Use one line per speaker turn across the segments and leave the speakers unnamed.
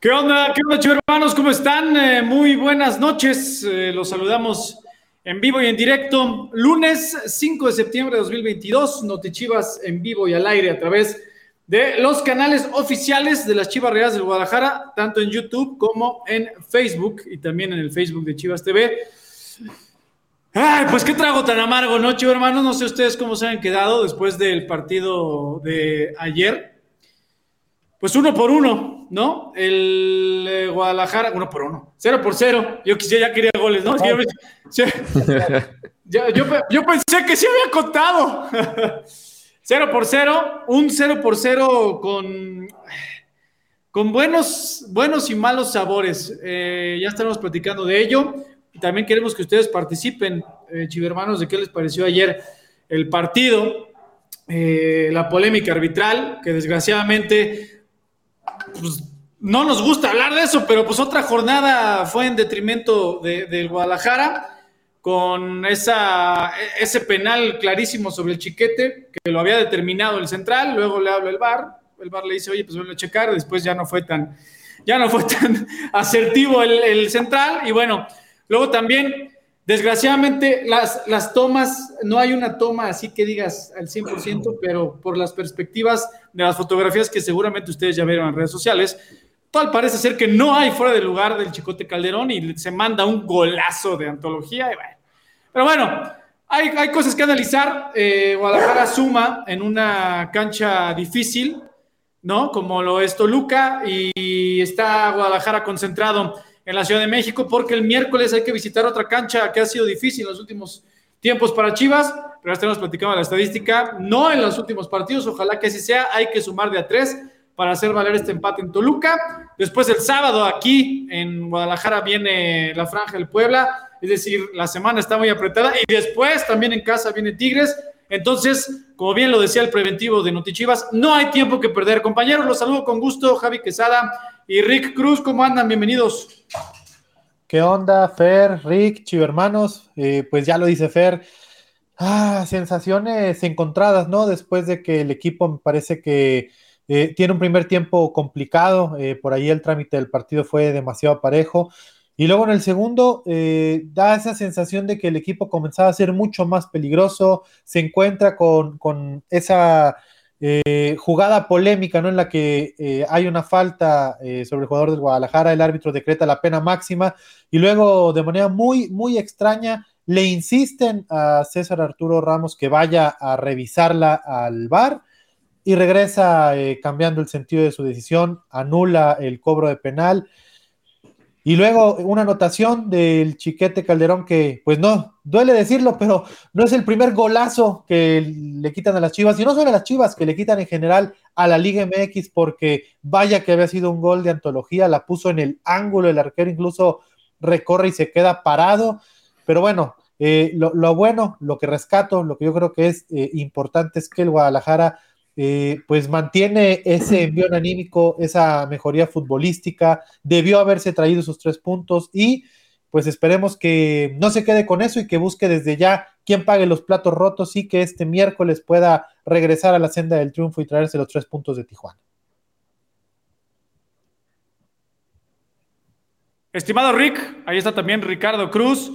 ¿Qué onda? ¿Qué onda, hermanos? ¿Cómo están? Eh, muy buenas noches. Eh, los saludamos en vivo y en directo. Lunes 5 de septiembre de 2022, Chivas en vivo y al aire a través de los canales oficiales de las Chivas Reales del Guadalajara, tanto en YouTube como en Facebook y también en el Facebook de Chivas TV. Ay, pues qué trago tan amargo, ¿no, Chivas hermanos? No sé ustedes cómo se han quedado después del partido de ayer. Pues uno por uno, ¿no? El eh, Guadalajara, uno por uno, cero por cero. Yo ya quería goles, ¿no? Yo, pensé que se había contado. cero por cero, un cero por cero con, con buenos, buenos y malos sabores. Eh, ya estamos platicando de ello. Y también queremos que ustedes participen, eh, chivermanos, de qué les pareció ayer el partido, eh, la polémica arbitral, que desgraciadamente pues, no nos gusta hablar de eso, pero pues otra jornada fue en detrimento del Guadalajara con esa, ese penal clarísimo sobre el chiquete que lo había determinado el central, luego le habla el VAR, el VAR le dice, oye, pues vuelve a checar, después ya no fue tan, ya no fue tan asertivo el central, y bueno, luego también Desgraciadamente, las, las tomas, no hay una toma así que digas al 100%, pero por las perspectivas de las fotografías que seguramente ustedes ya vieron en redes sociales, tal parece ser que no hay fuera de lugar del Chicote Calderón y se manda un golazo de antología. Pero bueno, hay, hay, cosas que analizar. Eh, Guadalajara suma en una cancha difícil, ¿no? Como lo es Toluca y está Guadalajara concentrado en la Ciudad de México, porque el miércoles hay que visitar otra cancha que ha sido difícil en los últimos tiempos para Chivas, pero ya estamos platicando la estadística, no en los últimos partidos, ojalá que así sea, hay que sumar de a tres para hacer valer este empate en Toluca. Después el sábado aquí en Guadalajara viene la Franja del Puebla, es decir, la semana está muy apretada y después también en casa viene Tigres. Entonces, como bien lo decía el preventivo de Notichivas, no hay tiempo que perder. Compañeros, los saludo con gusto, Javi Quesada y Rick Cruz, ¿cómo andan? Bienvenidos.
¿Qué onda, Fer, Rick, Chivo hermanos? Eh, pues ya lo dice Fer. Ah, sensaciones encontradas, ¿no? Después de que el equipo me parece que eh, tiene un primer tiempo complicado, eh, por ahí el trámite del partido fue demasiado parejo. Y luego en el segundo da esa sensación de que el equipo comenzaba a ser mucho más peligroso, se encuentra con, con esa eh, jugada polémica, ¿no? En la que eh, hay una falta eh, sobre el jugador del Guadalajara, el árbitro decreta la pena máxima y luego de manera muy, muy extraña le insisten a César Arturo Ramos que vaya a revisarla al VAR y regresa cambiando el sentido de su decisión, anula el cobro de penal y luego una anotación del Chiquete Calderón que, pues no, duele decirlo, pero no es el primer golazo que le quitan a las Chivas, y no solo a las Chivas, que le quitan en general a la Liga MX, porque vaya que había sido un gol de antología, la puso en el ángulo, el arquero incluso recorre y se queda parado, pero bueno, eh, lo, bueno, lo que rescato, lo que yo creo que es eh, importante es que el Guadalajara eh, pues mantiene ese envío anímico, esa mejoría futbolística, debió haberse traído sus tres puntos y pues esperemos que no se quede con eso y que busque desde ya quién pague los platos rotos y que este miércoles pueda regresar a la senda del triunfo y traerse los tres puntos de Tijuana.
Estimado Rick, ahí está también Ricardo Cruz.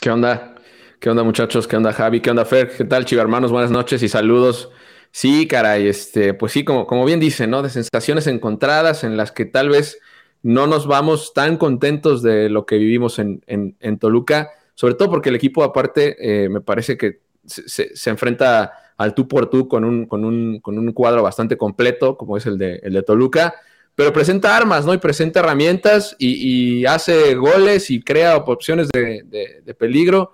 ¿Qué onda? ¿Qué onda muchachos? ¿Qué onda Javi? ¿Qué onda Fer? ¿Qué tal chiva hermanos? Buenas noches y saludos Sí, caray, este, pues sí, como, como bien dice, ¿no? De sensaciones encontradas en las que tal vez no nos vamos tan contentos de lo que vivimos en, en, Toluca, sobre todo porque el equipo aparte eh, me parece que se, enfrenta al tú por tú con un, con, un, con un, cuadro bastante completo, como es el de, el de Toluca, pero presenta armas, ¿no? Y presenta herramientas y, y hace goles y crea opciones de, de, de, peligro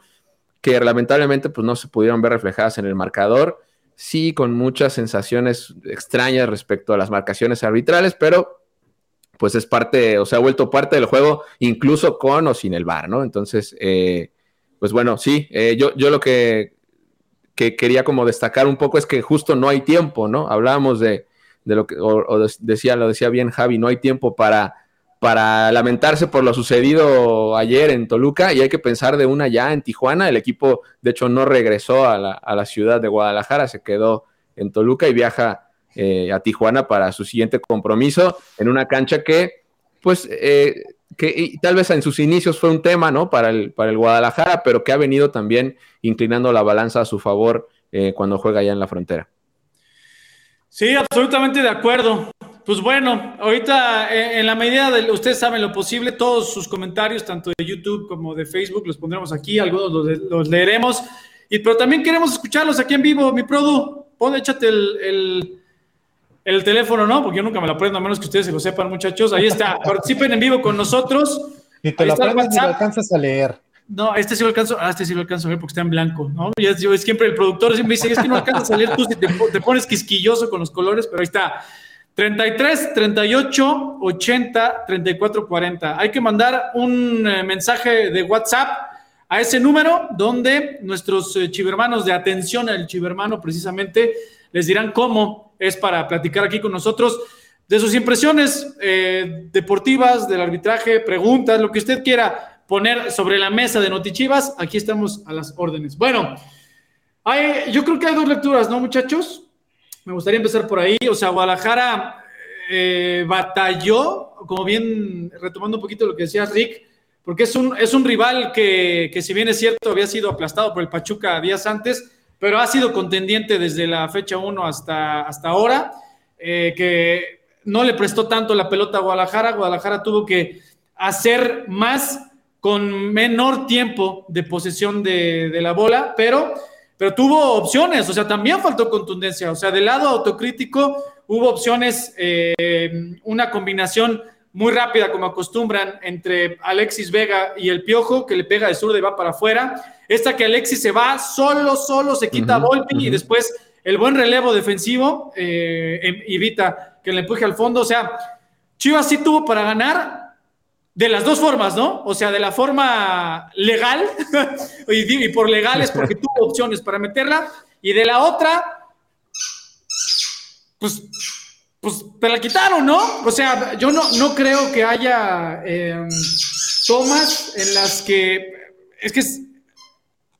que lamentablemente pues no se pudieron ver reflejadas en el marcador sí con muchas sensaciones extrañas respecto a las marcaciones arbitrales, pero pues es parte, o sea, ha vuelto parte del juego, incluso con o sin el VAR, ¿no? Entonces, eh, pues bueno, sí, eh, yo, yo lo que, quería como destacar un poco es que justo no hay tiempo, ¿no? Hablábamos de, lo que, o decía, lo decía bien Javi, no hay tiempo para para lamentarse por lo sucedido ayer en Toluca y hay que pensar de una ya en Tijuana. El equipo, de hecho, no regresó a la, ciudad de Guadalajara, se quedó en Toluca y viaja eh, a Tijuana para su siguiente compromiso en una cancha que, pues, eh, que tal vez en sus inicios fue un tema, ¿no? Para el, para el Guadalajara, pero que ha venido también inclinando la balanza a su favor cuando juega allá en la frontera.
Sí, absolutamente de acuerdo. Pues bueno, ahorita eh, en la medida de ustedes saben lo posible, todos sus comentarios, tanto de YouTube como de Facebook, los pondremos aquí, algunos los, leeremos. Y, pero también queremos escucharlos aquí en vivo. Mi produ, pon, échate el, el, teléfono, ¿no? Porque yo nunca me lo aprendo, a menos que ustedes se lo sepan, muchachos. Ahí está, participen en vivo con nosotros.
Y te lo aprendes y lo alcanzas a leer.
No, este sí lo alcanzo, ah, este sí lo alcanzo a ver porque está en blanco, ¿no? Y es, yo, siempre el productor siempre dice, es que no alcanzas a leer tú si te, te pones quisquilloso con los colores, pero ahí está. 33 38 80 34 40. Hay que mandar un eh, mensaje de WhatsApp a ese número donde nuestros eh, chivermanos de atención al chivermano precisamente les dirán cómo es para platicar aquí con nosotros de sus impresiones eh, deportivas, del arbitraje, preguntas, lo que usted quiera poner sobre la mesa de Notichivas. Aquí estamos a las órdenes. Bueno, hay, yo creo que hay dos lecturas, ¿no, muchachos? Me gustaría empezar por ahí. O sea, Guadalajara eh, batalló, como bien retomando un poquito lo que decía Rick, porque es un, es un rival que, que, si bien es cierto, había sido aplastado por el Pachuca días antes, pero ha sido contendiente desde la fecha 1 hasta, hasta ahora, eh, que no le prestó tanto la pelota a Guadalajara. Guadalajara tuvo que hacer más con menor tiempo de posesión de, de la bola, pero pero tuvo opciones, o sea, también faltó contundencia, o sea, del lado autocrítico hubo opciones, eh, una combinación muy rápida como acostumbran entre Alexis Vega y el Piojo, que le pega de zurda y va para afuera, esta que Alexis se va solo, solo, se quita uh y después el buen relevo defensivo eh, evita que le empuje al fondo, o sea, Chivas sí tuvo para ganar, de las dos formas, ¿no? O sea, de la forma legal, y, por legal es porque tuvo opciones para meterla, y de la otra, pues, pues te la quitaron, ¿no? O sea, yo no, no creo que haya em, tomas en las que, es que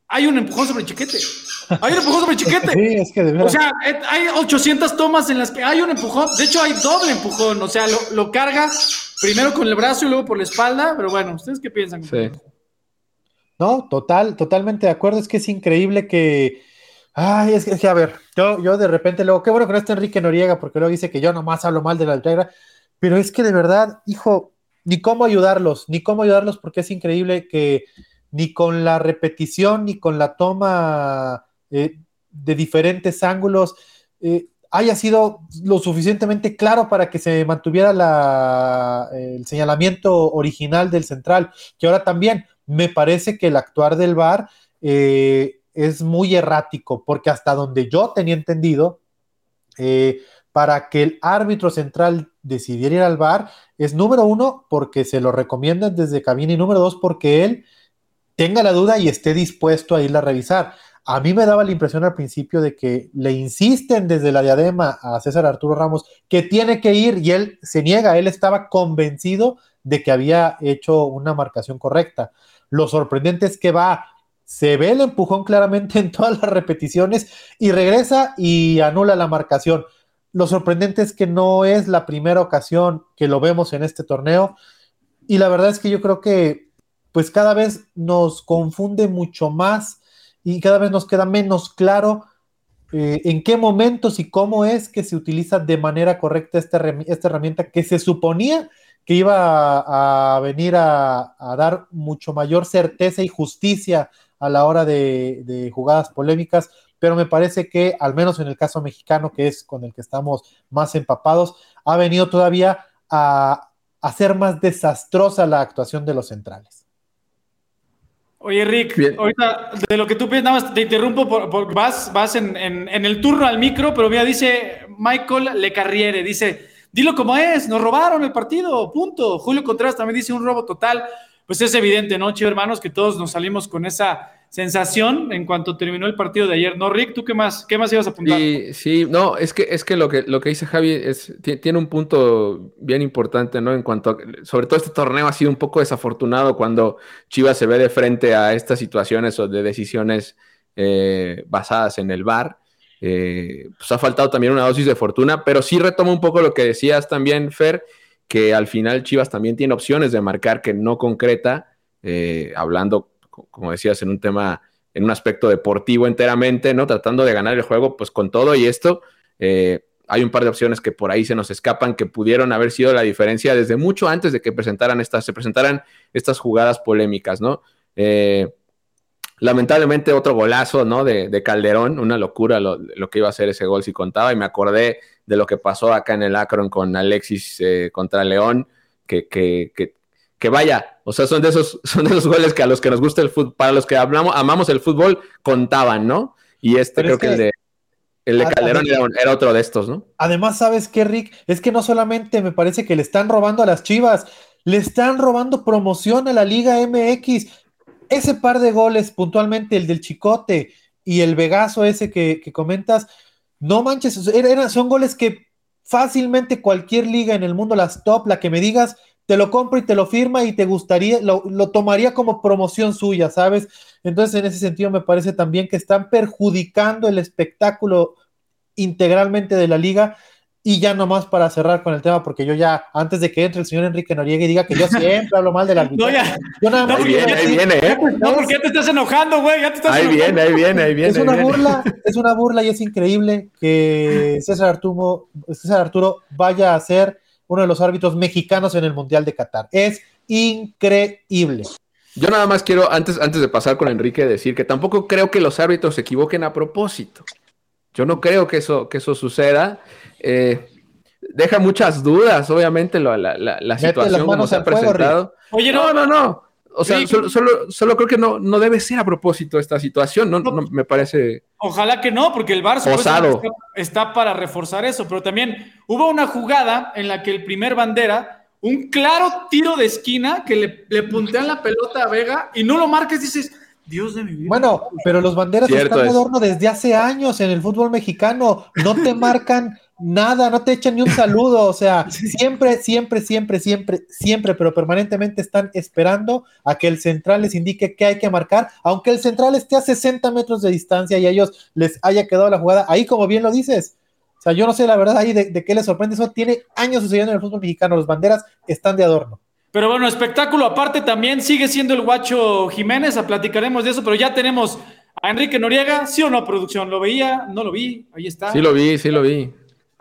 hay un empujón sobre chiquete. Hay un empujón sobre chiquete. Sí, es que de verdad. O sea, hay 800 tomas en las que hay un empujón. De hecho, hay doble empujón. O sea, lo, lo carga Primero con el brazo y luego por la espalda, pero bueno, ¿ustedes qué piensan? Sí.
No, total, totalmente de acuerdo. Es que es increíble que. Ay, es que, a ver, yo, yo de repente luego, qué bueno que no está Enrique Noriega, porque luego dice que yo nomás hablo mal de la altura, pero es que de verdad, hijo, ni cómo ayudarlos, ni cómo ayudarlos, porque es increíble que ni con la repetición, ni con la toma eh, de diferentes ángulos, eh, haya sido lo suficientemente claro para que se mantuviera el señalamiento original del central, que ahora también me parece que el actuar del VAR eh, es muy errático, porque hasta donde yo tenía entendido, para que el árbitro central decidiera ir al VAR, es número uno, porque se lo recomiendan desde cabina, y número dos, porque él tenga la duda y esté dispuesto a irla a revisar. A mí me daba la impresión al principio de que le insisten desde la diadema a César Arturo Ramos que tiene que ir y él se niega, él estaba convencido de que había hecho una marcación correcta. Lo sorprendente es que va, se ve el empujón claramente en todas las repeticiones y regresa y anula la marcación. Lo sorprendente es que no es la primera ocasión que lo vemos en este torneo y la verdad es que yo creo que pues cada vez nos confunde mucho más y cada vez nos queda menos claro eh, en qué momentos y cómo es que se utiliza de manera correcta esta, esta herramienta que se suponía que iba a, venir a, dar mucho mayor certeza y justicia a la hora de, jugadas polémicas, pero me parece que, al menos en el caso mexicano, que es con el que estamos más empapados, ha venido todavía a hacer más desastrosa la actuación de los centrales.
Oye, Rick, ahorita de lo que tú piensas, nada más te interrumpo, por, vas, vas en, el turno al micro, pero mira, dice Michael Le Carriere, dice, dilo como es, nos robaron el partido, punto. Julio Contreras también dice un robo total. Pues es evidente, ¿no, chido hermanos? Que todos nos salimos con esa sensación en cuanto terminó el partido de ayer. ¿No, Rick? ¿Tú qué más, qué más ibas a apuntar?
Sí, sí, no, es que, es que lo que lo que dice Javi tiene un punto bien importante, ¿no? En cuanto a, sobre todo este torneo ha sido un poco desafortunado cuando Chivas se ve de frente a estas situaciones o de decisiones eh, basadas en el VAR. eh, pues ha faltado también una dosis de fortuna, pero sí retomo un poco lo que decías también, Fer, que al final Chivas también tiene opciones de marcar que no concreta, eh, hablando, como decías, en un tema, en un aspecto deportivo enteramente, ¿no? Tratando de ganar el juego, pues con todo y esto, eh, hay un par de opciones que por ahí se nos escapan que pudieron haber sido la diferencia desde mucho antes de que presentaran estas, se presentaran estas jugadas polémicas, ¿no? Eh, lamentablemente otro golazo, ¿no? De, Calderón, una locura lo, que iba a hacer ese gol si contaba y me acordé de lo que pasó acá en el Akron con Alexis eh, contra León, que, que, que, vaya, o sea, son de, esos, son de esos goles que a los que nos gusta el fútbol, para los que hablamos, amamos el fútbol, contaban, ¿no? Y este creo que, el de... El de Calderón era, otro de estos, ¿no?
Además, ¿sabes qué, Rick? Es que no solamente me parece que le están robando a las Chivas, le están robando promoción a la Liga MX. Ese par de goles, puntualmente el del Chicote y el Vegaso ese que, comentas, no manches, son goles que fácilmente cualquier liga en el mundo, las top, la que me digas, te lo compro y te lo firma y te gustaría, lo, lo, tomaría como promoción suya, ¿sabes? Entonces, en ese sentido, me parece también que están perjudicando el espectáculo integralmente de la liga. Y ya nomás para cerrar con el tema, porque yo ya, antes de que entre el señor Enrique Noriega y diga que yo siempre hablo mal de la
No, ya. Yo nada más ahí viene, ahí viene, ¿eh? No, porque ya te estás enojando, güey. Ya te estás
ahí viene, ahí viene, ahí viene.
Es una burla, es una burla y es increíble que César Arturo, César Arturo vaya a ser uno de los árbitros mexicanos en el Mundial de Qatar. Es increíble.
Yo nada más quiero, antes, antes de pasar con Enrique, decir que tampoco creo que los árbitros se equivoquen a propósito. Yo no creo que eso, que eso suceda. Eh, deja muchas dudas, obviamente, la, la, situación como se ha presentado. Oye, no, no, no. O sea, solo, solo, creo que no, no debe ser a propósito esta situación, no, no me parece.
Ojalá que no, porque el Barça está, está, para reforzar eso, pero también hubo una jugada en la que el primer bandera, un claro tiro de esquina que le, le puntean la pelota a Vega y no lo marques, dices, Dios de mi vida.
Bueno, pero los banderas están de adorno desde hace años en el fútbol mexicano. No te marcan nada, no te echan ni un saludo. O sea, siempre, siempre, siempre, siempre, siempre, pero permanentemente están esperando a que el central les indique qué hay que marcar, aunque el central esté a 60 metros de distancia y a ellos les haya quedado la jugada. Ahí, como bien lo dices. O sea, yo no sé la verdad ahí de, de qué les sorprende. Eso tiene años sucediendo en el fútbol mexicano. Los banderas están de adorno.
Pero bueno, espectáculo aparte también sigue siendo el guacho Jiménez, platicaremos de eso, pero ya tenemos a Enrique Noriega, ¿sí o no, producción? ¿Lo veía? No lo vi, ahí está.
Sí lo vi, sí lo vi.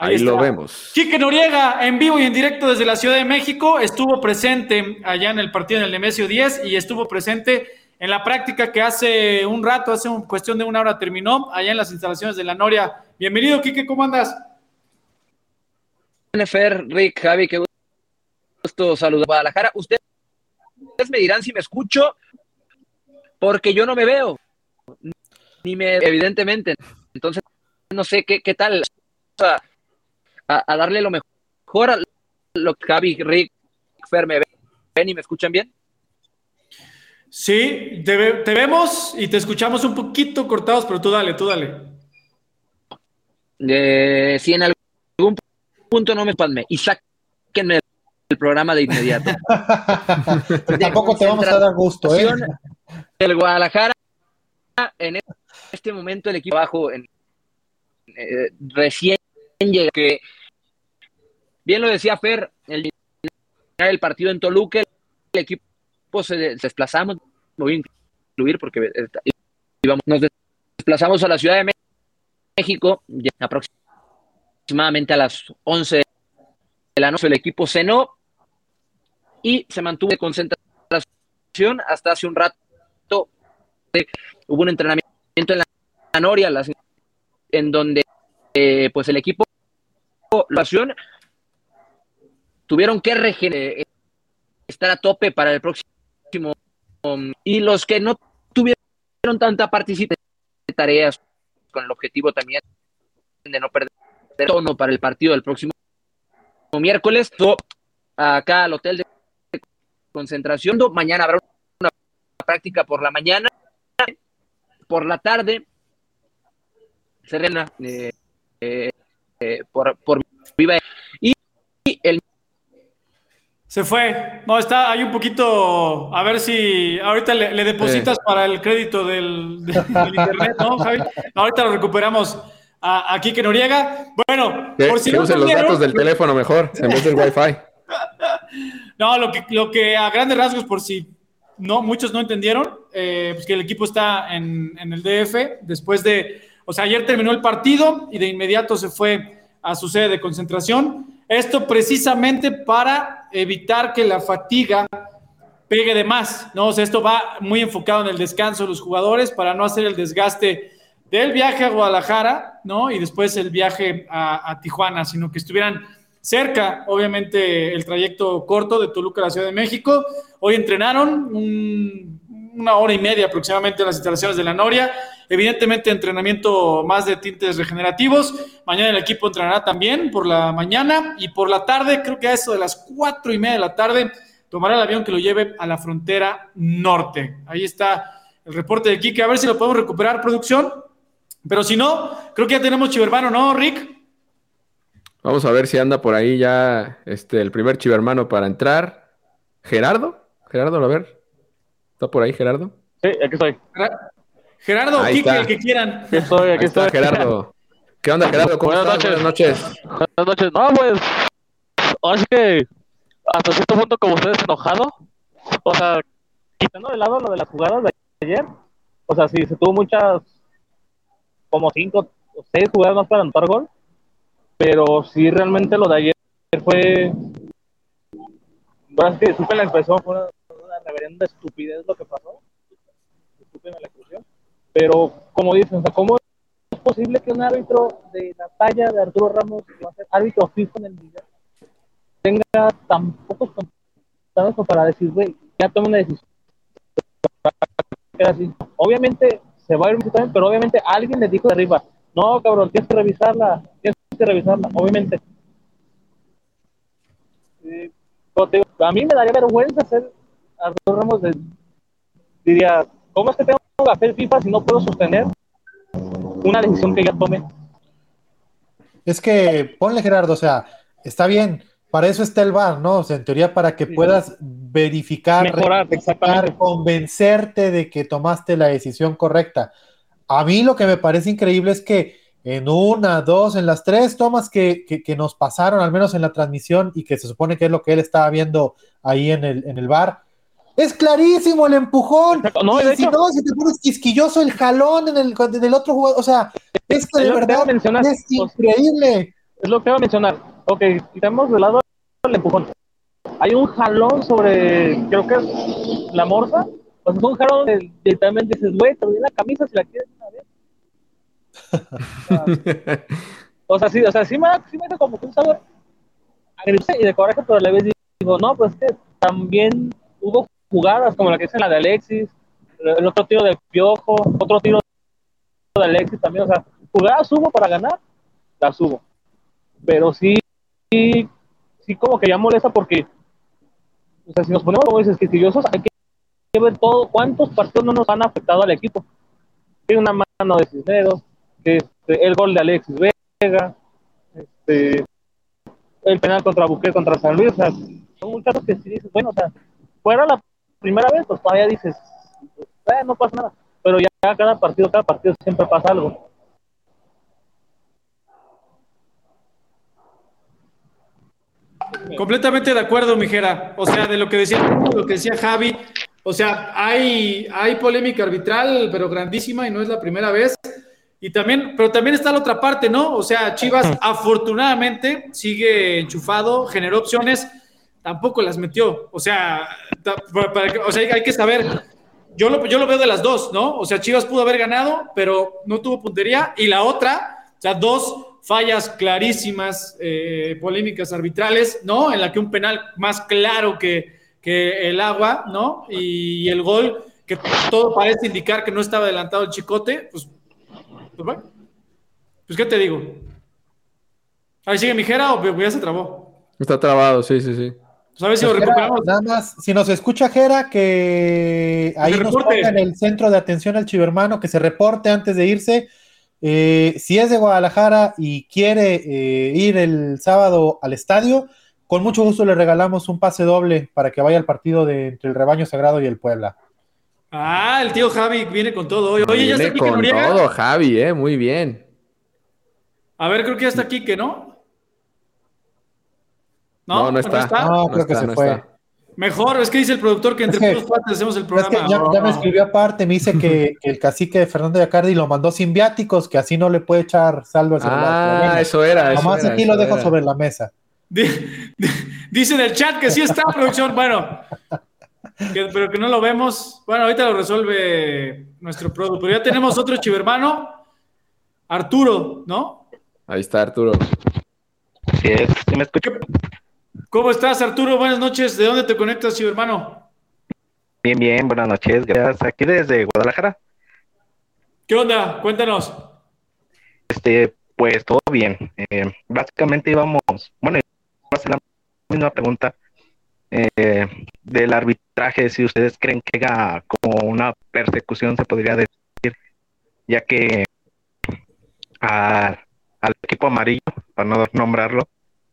Ahí, lo vemos.
Quique Noriega, en vivo y en directo desde la Ciudad de México, estuvo presente allá en el partido en el Nemesio 10 y estuvo presente en la práctica que hace un rato, hace un, cuestión de una hora terminó, allá en las instalaciones de la Noria. Bienvenido, Quique, ¿cómo andas?
Nefer, Rick, Javi, qué gusto saludar a Guadalajara. Ustedes me dirán si me escucho, porque yo no me veo, ni me, evidentemente. Entonces, no sé qué, qué tal. A, a, darle lo mejor a lo que Javi, Rick, Fer me ven y me escuchan bien.
Sí, te, te, vemos y te escuchamos un poquito cortados, pero tú dale, tú dale.
Eh, si en algún punto no me palme y sáquenme el programa de inmediato.
tampoco te vamos a dar gusto, ¿eh?
El Guadalajara, en este momento, el equipo abajo, en, eh, recién llega, que bien lo decía Fer, el, el partido en Toluca, el equipo se, desplazamos, voy a incluir porque íbamos, nos desplazamos a la Ciudad de México, aproximadamente a las 11 de la noche, el equipo cenó y se mantuvo de concentración hasta hace un rato. Hubo un entrenamiento en la Noria, en donde eh, pues el equipo la tuvieron que regenerar, estar a tope para el próximo um, y los que no tuvieron tanta participación de tareas con el objetivo también de no perder tono para el partido del próximo miércoles acá al hotel de concentración. Mañana habrá una práctica por la mañana. Por la tarde, Serena, eh, eh, eh, por, por Viva. Y, el.
Se fue. No, está, hay un poquito. A ver si ahorita le, depositas para el crédito del, internet, ¿no, Javi? Ahorita lo recuperamos. a, a Quique Noriega. Bueno,
Que,
por si
que
no
usen los datos del teléfono mejor, en vez del Wi-Fi.
No, lo que, lo que a grandes rasgos, por si no, muchos no entendieron, eh, pues que el equipo está en, en el DF después de, o sea, ayer terminó el partido y de inmediato se fue a su sede de concentración. Esto precisamente para evitar que la fatiga pegue de más, ¿no? O sea, esto va muy enfocado en el descanso de los jugadores para no hacer el desgaste del viaje a Guadalajara, ¿no? Y después el viaje a, Tijuana, sino que estuvieran cerca, obviamente, el trayecto corto de Toluca a la Ciudad de México. Hoy entrenaron un- una hora y media aproximadamente en las instalaciones de la Noria. Evidentemente, entrenamiento más de tintes regenerativos. Mañana el equipo entrenará también por la mañana y por la tarde, creo que a eso de las cuatro y media de la tarde, tomará el avión que lo lleve a la frontera norte. Ahí está el reporte de Quique, a ver si lo podemos recuperar, producción. Pero si no, creo que ya tenemos Chivermano, ¿no, Rick?
Vamos a ver si anda por ahí ya este, el primer chivermano para entrar. ¿Gerardo? Gerardo, a ver. ¿Está por ahí Gerardo?
Sí, aquí estoy.
Gerardo o
Ahí está.
el que quieran.
Aquí estoy,
Ahí
aquí
está
estoy.
Gerardo. ¿Qué onda, Gerardo? ¿Cómo
Buenas
estás?
noches.
Buenas noches.
Buenas noches. No, pues, ahora sí que hasta cierto punto como ustedes enojado. O sea, quitando de lado lo de las jugadas de ayer. O sea, sí, se tuvo muchas, como cinco o seis jugadas más para anotar gol. Pero sí, realmente lo de ayer fue... Bueno, es que disculpen la expresión, fue una reverenda estupidez lo que pasó. Disculpen la expresión. Pero, como dicen, o sea, ¿cómo es posible que un árbitro de la talla de Arturo Ramos, que va a ser árbitro fijo en el Mundial, tenga tan pocos contactos para decir, güey, ya toma una decisión? Era así. Obviamente se va a ir pero obviamente alguien le dijo de arriba, no, cabrón, tienes que revisarla, tienes que revisarla, obviamente. A mí me daría vergüenza ser Arturo Ramos de, diría, ¿cómo es que tengo que hacer FIFA si no puedo sostener una decisión que ya tome?
Es que, ponle Gerardo, o sea, está bien, para eso está el VAR, ¿no? O sea, en teoría para que puedas verificar,
Mejorar, exactamente.
convencerte de que tomaste la decisión correcta. A mí lo que me parece increíble es que en una, dos, en las tres tomas que, que- que nos pasaron, al menos en la transmisión, y que se supone que es lo que él estaba viendo ahí en el, en el bar, es clarísimo el empujón.
No,
y
de
si
hecho-
no, si te pones quisquilloso el jalón en el, del otro jugador, o sea, es que de
que
verdad es increíble.
Es lo que iba a mencionar. Ok, quitamos de lado el empujón. Hay un jalón sobre, creo que es la morsa. O sea, es un jalón que literalmente dices, güey, te doy la camisa si la quieres una vez. O sea, sí, o sea, sí me, sí me da como que un sabor agridulce y de coraje, pero a la vez digo, no, pues es que también hubo jugadas como la que es la de Alexis, el otro tiro del Piojo, otro tiro de Alexis también, o sea, jugadas hubo para ganar, las hubo. Pero sí, sí, sí como que ya molesta porque, o sea, si nos ponemos como dices, quisquillosos, hay que ver todo, cuántos partidos no nos han afectado al equipo. Tiene una mano de Cisneros, este, el gol de Alexis Vega, este, el penal contra Buque contra San Luis, o sea, son muchos casos que sí dices, bueno, o sea, fuera la primera vez, pues todavía dices, eh, no pasa nada, pero ya cada partido, cada partido siempre pasa algo.
Completamente de acuerdo, Mijera. O sea, de lo que decía, lo que decía Javi. O sea, hay, hay polémica arbitral, pero grandísima y no es la primera vez. Y también, pero también está la otra parte, ¿no? O sea, Chivas afortunadamente sigue enchufado, generó opciones, tampoco las metió. O sea, o sea, hay que saber. Yo lo, yo lo veo de las dos, ¿no? O sea, Chivas pudo haber ganado, pero no tuvo puntería. Y la otra, o sea, dos fallas clarísimas, eh, polémicas arbitrales, ¿no? En la que un penal más claro que, que el agua, ¿no? Y el gol, que todo parece indicar que no estaba adelantado el chicote, pues, pues. Pues, ¿qué te digo? Ahí sigue Mijera o ya se trabó.
Está trabado, sí, sí, sí.
Pues a ver si lo
Jera,
recuperamos.
nada más, si nos escucha Jera, que ahí nos ponga en el centro de atención al chivermano, que se reporte antes de irse. Eh, si es de Guadalajara y quiere eh, ir el sábado al estadio, con mucho gusto le regalamos un pase doble para que vaya al partido de entre el Rebaño Sagrado y el Puebla.
Ah, el tío Javi viene con todo hoy. Oye, ya está
Viene
Quique
con
Noriega.
todo, Javi, eh, muy bien.
A ver, creo que ya está aquí, que no.
No, no está.
No, creo que
está,
se
no
fue.
está.
Mejor, es que dice el productor que entre
Es que-
puros hacemos el
Es
programa.
que ya, ya me escribió aparte, me dice que, que el cacique de Fernando Yacardi lo mandó sin viáticos, que así no le puede echar saldo al celular.
Ah,
bueno,
eso era. eso
Nomás
era,
aquí lo dejo
era.
sobre la mesa.
Di- di- Dice en el chat que sí está producción. Bueno, que- pero que no lo vemos. Bueno, ahorita lo resuelve nuestro productor. Pero ya tenemos otro chivermano, Arturo, ¿no?
Ahí está Arturo.
Es, ¿sí me escucho?
¿Cómo estás, Arturo? Buenas noches. ¿De dónde te conectas, chivermano?
Bien, bien, buenas noches, gracias. Aquí desde Guadalajara.
¿Qué onda? Cuéntanos.
Este, pues todo bien. Eh, básicamente íbamos, bueno, iba a hacer la misma pregunta eh, del arbitraje, si ustedes creen que haga como una persecución, se podría decir, ya que a- al equipo amarillo, para no nombrarlo,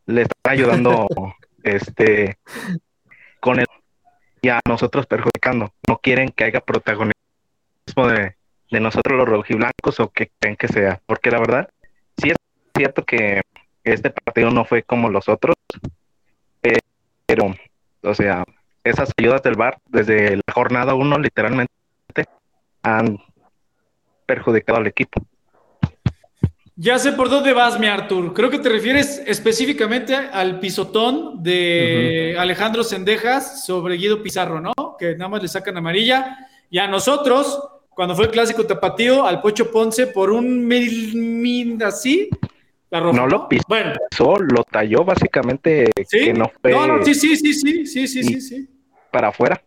le está ayudando este con el y a nosotros perjudicando. No quieren que haya protagonismo de, de nosotros los rojiblancos o que creen que sea, porque la verdad sí es cierto que este partido no fue como los otros, pero, o sea, esas ayudas del VAR desde la jornada 1 literalmente han perjudicado al equipo.
Ya sé por dónde vas, mi Artur. Creo que te refieres específicamente al pisotón de Alejandro Sendejas sobre Guido Pizarro, ¿no? Que nada más le sacan amarilla. Y a nosotros, cuando fue el clásico tapatío, al Pocho Ponce por un mil, mil así, la roja.
No lo pisó.
Bueno,
lo talló básicamente
sí.
que no fue
No, no, sí, sí, sí, sí, sí, sí, sí, sí.
para afuera.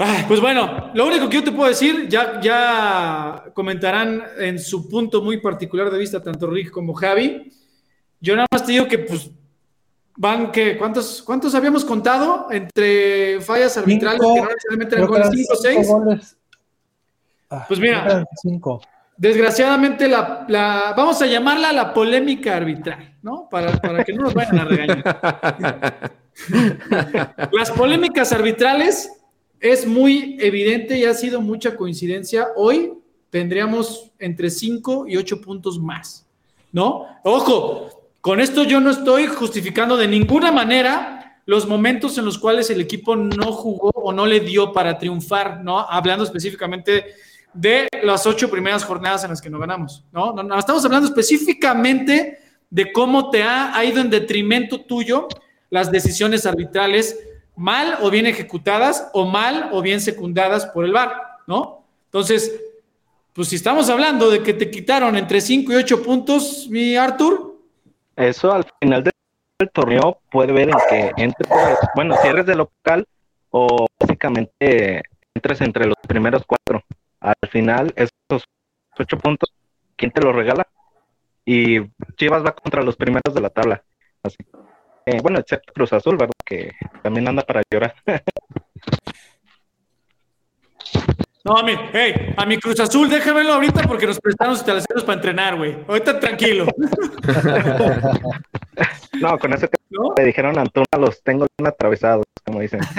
Ay, pues bueno, lo único que yo te puedo decir, ya, ya comentarán en su punto muy particular de vista tanto Rick como Javi. Yo nada más te digo que pues van que ¿cuántos, cuántos habíamos contado entre fallas arbitrales
Cinco,
que no necesariamente eran goles
eran
5 o
cinco
6?
goles. Ah,
Pues mira.
cinco.
Desgraciadamente la, la- vamos a llamarla la polémica arbitral, ¿no? Para, para que no nos vayan a regañar. Las polémicas arbitrales es muy evidente y ha sido mucha coincidencia. Hoy tendríamos entre 5 y 8 puntos más, ¿no? Ojo, con esto yo no estoy justificando de ninguna manera los momentos en los cuales el equipo no jugó o no le dio para triunfar, ¿no? Hablando específicamente de las ocho primeras jornadas en las que no ganamos, ¿no? No, no, estamos hablando específicamente de cómo te ha, ha ido en detrimento tuyo las decisiones arbitrales mal o bien ejecutadas o mal o bien secundadas por el VAR, ¿no? Entonces, pues si estamos hablando de que te quitaron entre 5 y 8 puntos, mi Arthur,
Eso al final del, torneo puede ver en que entres, bueno, si eres de local o básicamente entres entre los primeros cuatro. Al final, esos ocho puntos, ¿quién te los regala? Y Chivas va contra los primeros de la tabla. Así que, bueno, excepto Cruz Azul, ¿verdad? Que también anda para llorar.
no, a mí, hey, a mi Cruz Azul, déjamelo ahorita porque nos prestaron sus para entrenar, güey. Ahorita tranquilo,
No, con eso que
¿no?
le dijeron a Antuna, los tengo bien atravesados, como dicen.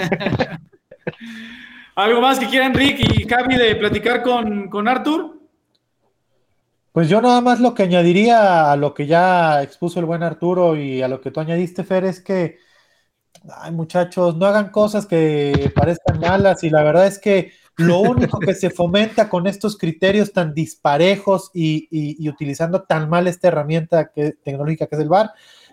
¿Algo más que quieran Rick y Javi de platicar con, con Arthur?
Pues yo nada más lo que añadiría a lo que ya expuso el buen Arturo y a lo que tú añadiste, Fer, es que, ay muchachos, no hagan cosas que parezcan malas. Y la verdad es que lo único que se fomenta con estos criterios tan disparejos y, y- utilizando tan mal esta herramienta que, tecnológica que es el VAR,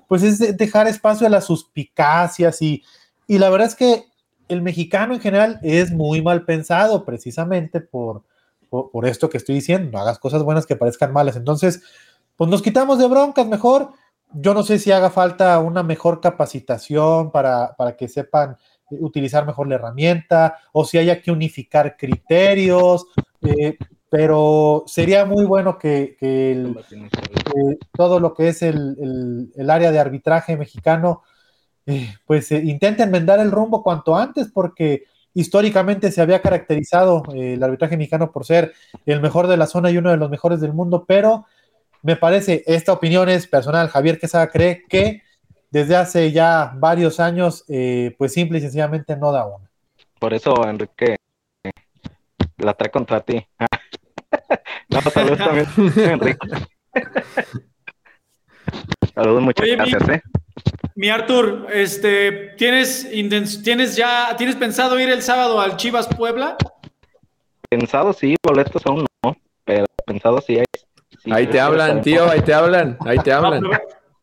pues es de- dejar espacio a las suspicacias. Y, y la verdad es que el mexicano en general es muy mal pensado precisamente por, por, por esto que estoy diciendo, no hagas cosas buenas que parezcan malas. Entonces, pues nos quitamos de broncas mejor. Yo no sé si haga falta una mejor capacitación para, para que sepan utilizar mejor la herramienta o si haya que unificar criterios, eh, pero sería muy bueno que, que el- eh, todo lo que es el, el- el área de arbitraje mexicano, eh, pues eh, intente enmendar el rumbo cuanto antes, porque históricamente se había caracterizado eh, el arbitraje mexicano por ser el mejor de la zona y uno de los mejores del mundo, pero me parece, esta opinión es personal, Javier Quesada cree que desde hace ya varios años, eh, pues simple y sencillamente no da una.
Por eso, Enrique, la trae contra ti. no, saludos también, Enrique. Saludos, muchas
Oye, mi-
gracias, ¿eh?
Mi Artur, este, ¿tienes, ¿tienes ya, tienes pensado ir el sábado al Chivas Puebla?
Pensado sí, boletos aún no, pero pensado sí hay. sí,
Ahí te hablan, tío, ahí te hablan, ahí te hablan.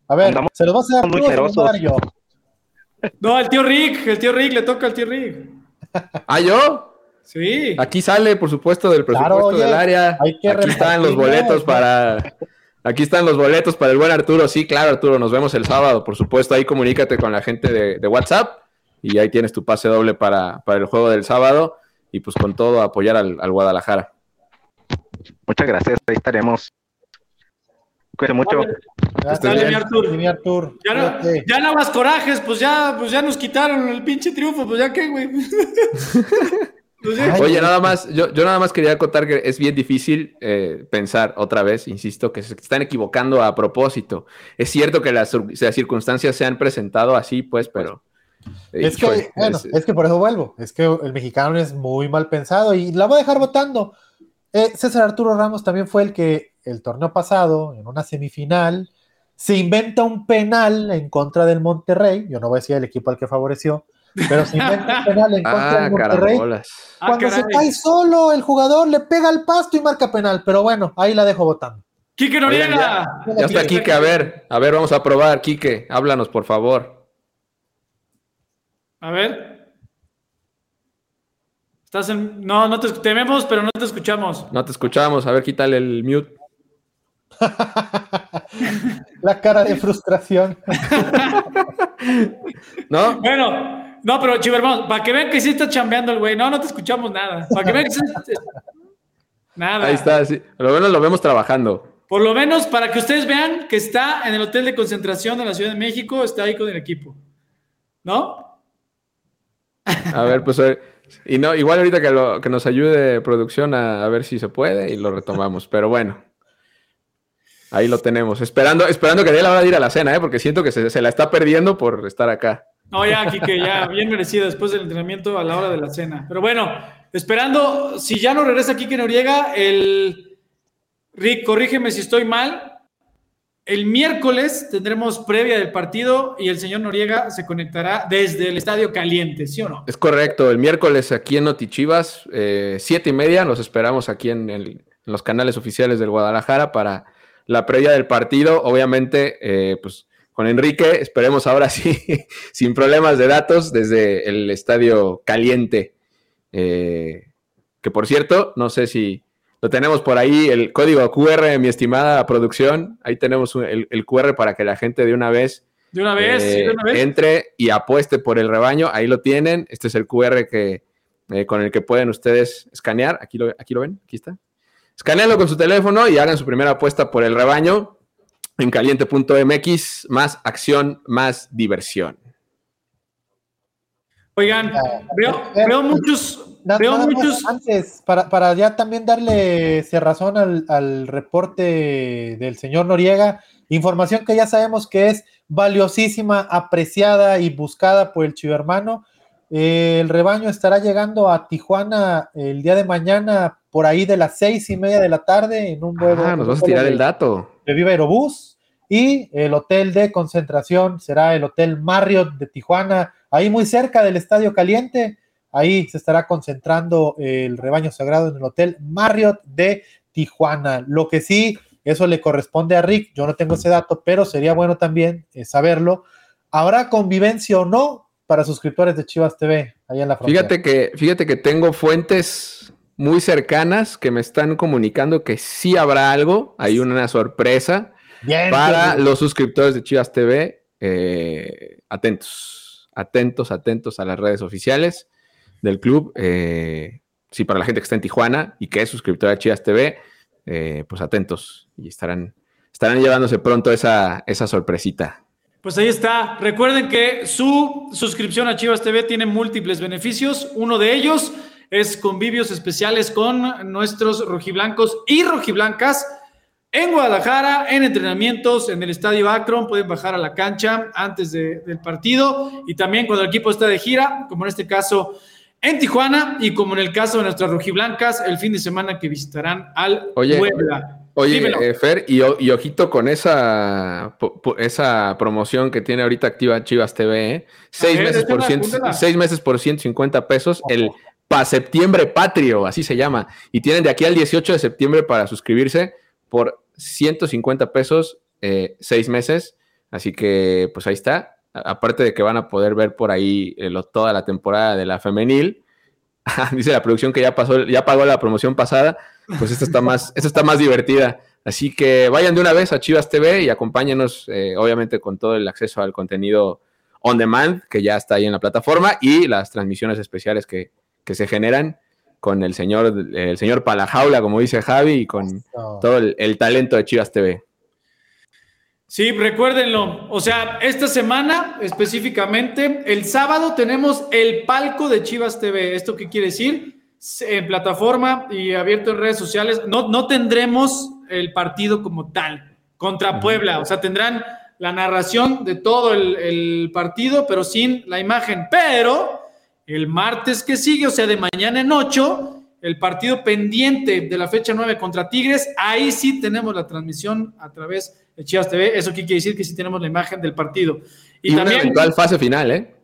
A ver,
Andamos
¿se los vas a dar
muy
los a dar yo?
no, el tío Rick, el tío Rick, le toca al tío Rick.
¿Ah, yo?
Sí.
Aquí sale, por supuesto, del presupuesto
Claro, oye,
del área.
hay que
Aquí están los boletos para. Aquí están los boletos para el buen Arturo. Sí, claro, Arturo, nos vemos el sábado. Por supuesto, ahí comunícate con la gente de, de WhatsApp y ahí tienes tu pase doble para, para el juego del sábado y pues con todo apoyar al, al Guadalajara.
Muchas gracias, ahí estaremos. Cuídense mucho.
Gracias,
Dale, mi Artur.
mi Artur.
Ya no,
Cuídate.
ya no más corajes, pues ya, pues ya nos quitaron el pinche triunfo, pues ya qué, güey.
Oye, nada más, yo, yo nada más quería contar que es bien difícil eh, pensar otra vez, insisto, que se están equivocando a propósito. Es cierto que las, cir- las circunstancias se han presentado así, pues, pero. eh,
Es que, bueno,
es-
es que por eso vuelvo. Es que el mexicano es muy mal pensado y la voy a dejar votando. Eh, César Arturo Ramos también fue el que el torneo pasado, en una semifinal, se inventa un penal en contra del Monterrey. Yo no voy a decir el equipo al que favoreció, pero se inventa un penal en contra
Ah,
del Monterrey.
Ah,
Cuando se
caray.
cae solo, el jugador le pega al pasto y marca penal. Pero bueno, ahí la dejo votando.
Quique Noriega.
Ya está Quique, a ver, a ver, vamos a probar, Quique, háblanos, por favor.
A ver. Estás en. No, no te esc- te vemos, pero no te escuchamos.
No te escuchamos, a ver, quítale el mute.
La cara de frustración.
¿No?
Bueno, no, pero chivo hermano, para que vean que sí está chambeando el güey. No, no te escuchamos nada. Para que vean que sí. Nada.
Ahí está, sí. Lo menos lo vemos trabajando.
Por lo menos para que ustedes vean que está en el hotel de concentración de la Ciudad de México, está ahí con el equipo. ¿No?
A ver, pues, y no, igual ahorita que, lo, que nos ayude producción a, a ver si se puede y lo retomamos, pero bueno. Ahí lo tenemos, esperando, esperando que dé la hora de ir a la cena, ¿eh? porque siento que se, se la está perdiendo por estar acá.
No, ya, Kike, ya, bien merecido después del entrenamiento a la hora de la cena. Pero bueno, esperando, si ya no regresa Kike Noriega, el Rick, corrígeme si estoy mal. El miércoles tendremos previa del partido y el señor Noriega se conectará desde el Estadio Caliente, ¿sí o no?
Es correcto, el miércoles aquí en Notichivas, eh, siete y media, los esperamos aquí en, los canales oficiales del Guadalajara para la previa del partido. Obviamente, eh, pues con Enrique, esperemos ahora sí, sin problemas de datos, desde el Estadio Caliente. Eh, que por cierto, no sé si lo tenemos por ahí, el código QR, mi estimada producción. Ahí tenemos un- el, el QR para que la gente de una vez
De una vez, sí, de una vez.
entre y apueste por el rebaño. Ahí lo tienen. Este es el QR que, eh, con el que pueden ustedes escanear. Aquí lo, aquí lo ven, aquí está. Escaneanlo con su teléfono y hagan su primera apuesta por el rebaño en caliente.mx. Más acción, más diversión.
Oigan, veo,
eh,
veo muchos,
Na-
veo
nada más
muchos.
Antes, para, para ya también darle cerrazón al, al reporte del señor Noriega, información que ya sabemos que es valiosísima, apreciada y buscada por el chivo hermano. Eh, el rebaño estará llegando a Tijuana el día de mañana por ahí de las seis y media de la tarde en un vuelo.
Ah, nos vas a tirar
de-
el dato.
De Viva Aerobús y el hotel de concentración será el Hotel Marriott de Tijuana, ahí muy cerca del Estadio Caliente. Ahí se estará concentrando el rebaño sagrado en el Hotel Marriott de Tijuana. Lo que sí, eso le corresponde a Rick, yo no tengo ese dato, pero sería bueno también eh, saberlo. ¿Habrá convivencia o no para suscriptores de Chivas TV allá en la frontera?
Fíjate que, fíjate que tengo fuentes muy cercanas que me están comunicando que sí habrá algo. Hay una sorpresa.
Bien,
para los suscriptores de Chivas TV, eh, atentos, atentos, atentos a las redes oficiales del club. Eh, sí, para la gente que está en Tijuana y que es suscriptora de Chivas TV, eh, pues atentos y estarán, estarán llevándose pronto esa, esa sorpresita.
Pues ahí está. Recuerden que su suscripción a Chivas TV tiene múltiples beneficios. Uno de ellos es convivios especiales con nuestros rojiblancos y rojiblancas en Guadalajara, en entrenamientos, en el Estadio Akron. Pueden bajar a la cancha antes de- del partido y también cuando el equipo está de gira, como en este caso en Tijuana y como en el caso de nuestras rojiblancas, el fin de semana que visitarán al
Oye.
Puebla.
Oye, eh, Fer, y, ojito con esa, po- esa promoción que tiene ahorita activa Chivas TV, ¿eh? Seis,
ver,
meses por ciento, seis meses por 150 pesos, el pa septiembre patrio, así se llama. Y tienen de aquí al 18 de septiembre para suscribirse por 150 pesos, eh, seis meses. Así que, pues ahí está. Aparte de que van a poder ver por ahí eh, toda la temporada de la femenil. Dice la producción que ya pasó, ya pagó la promoción pasada pues esta está más, esta está más divertida. Así que vayan de una vez a Chivas TV y acompáñenos, eh, obviamente, con todo el acceso al contenido on demand que ya está ahí en la plataforma y las transmisiones especiales que, que se generan con el señor, el señor Palajaula, como dice Javi, y con todo el, el talento de Chivas TV.
Sí, recuérdenlo. O sea, esta semana específicamente, el sábado tenemos el palco de Chivas TV. ¿Esto qué quiere decir? En plataforma y abierto en redes sociales. No, no tendremos el partido como tal contra Puebla. O sea, tendrán la narración de todo el, el partido, pero sin la imagen. Pero el martes que sigue, o sea, de mañana en 8, el partido pendiente de la fecha 9 contra Tigres, ahí sí tenemos la transmisión a través de Chivas TV. Eso quiere decir que sí tenemos la imagen del partido.
Y,
Y,
una
también.
eventual fase final, ¿eh?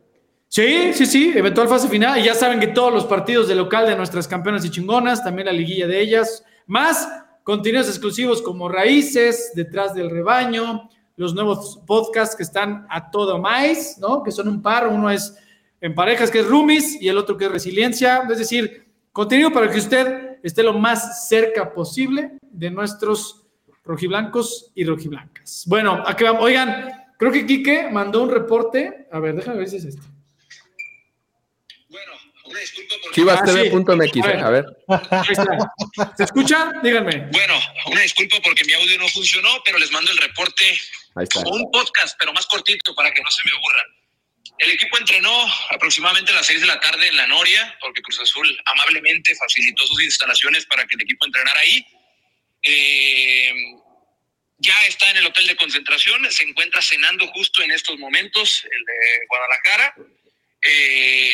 Sí, sí, sí, eventual fase final. Y ya saben que todos los partidos de local de nuestras campeonas y chingonas, también la liguilla de ellas, más contenidos exclusivos como Raíces, Detrás del Rebaño, los nuevos podcasts que están a todo más, ¿no? Que son un par, uno es en parejas que es Rumis y el otro que es Resiliencia. Es decir, contenido para que usted esté lo más cerca posible de nuestros rojiblancos y rojiblancas. Bueno, aquí vamos. Oigan, creo que Quique mandó un reporte. A ver, déjame ver si es este.
Bueno, una disculpa porque...
Chivastv.mx,
Ah, sí.
¿eh? a ver.
Ahí está. ¿Se escucha? Díganme.
Bueno, una disculpa porque mi audio no funcionó, pero les mando el reporte
Ahí está.
como un podcast, pero más cortito para que no se me aburran. El equipo entrenó aproximadamente a las 6 de la tarde en la Noria, porque Cruz Azul amablemente facilitó sus instalaciones para que el equipo entrenara ahí. Eh, ya está en el hotel de concentración, se encuentra cenando justo en estos momentos, el de Guadalajara. Eh,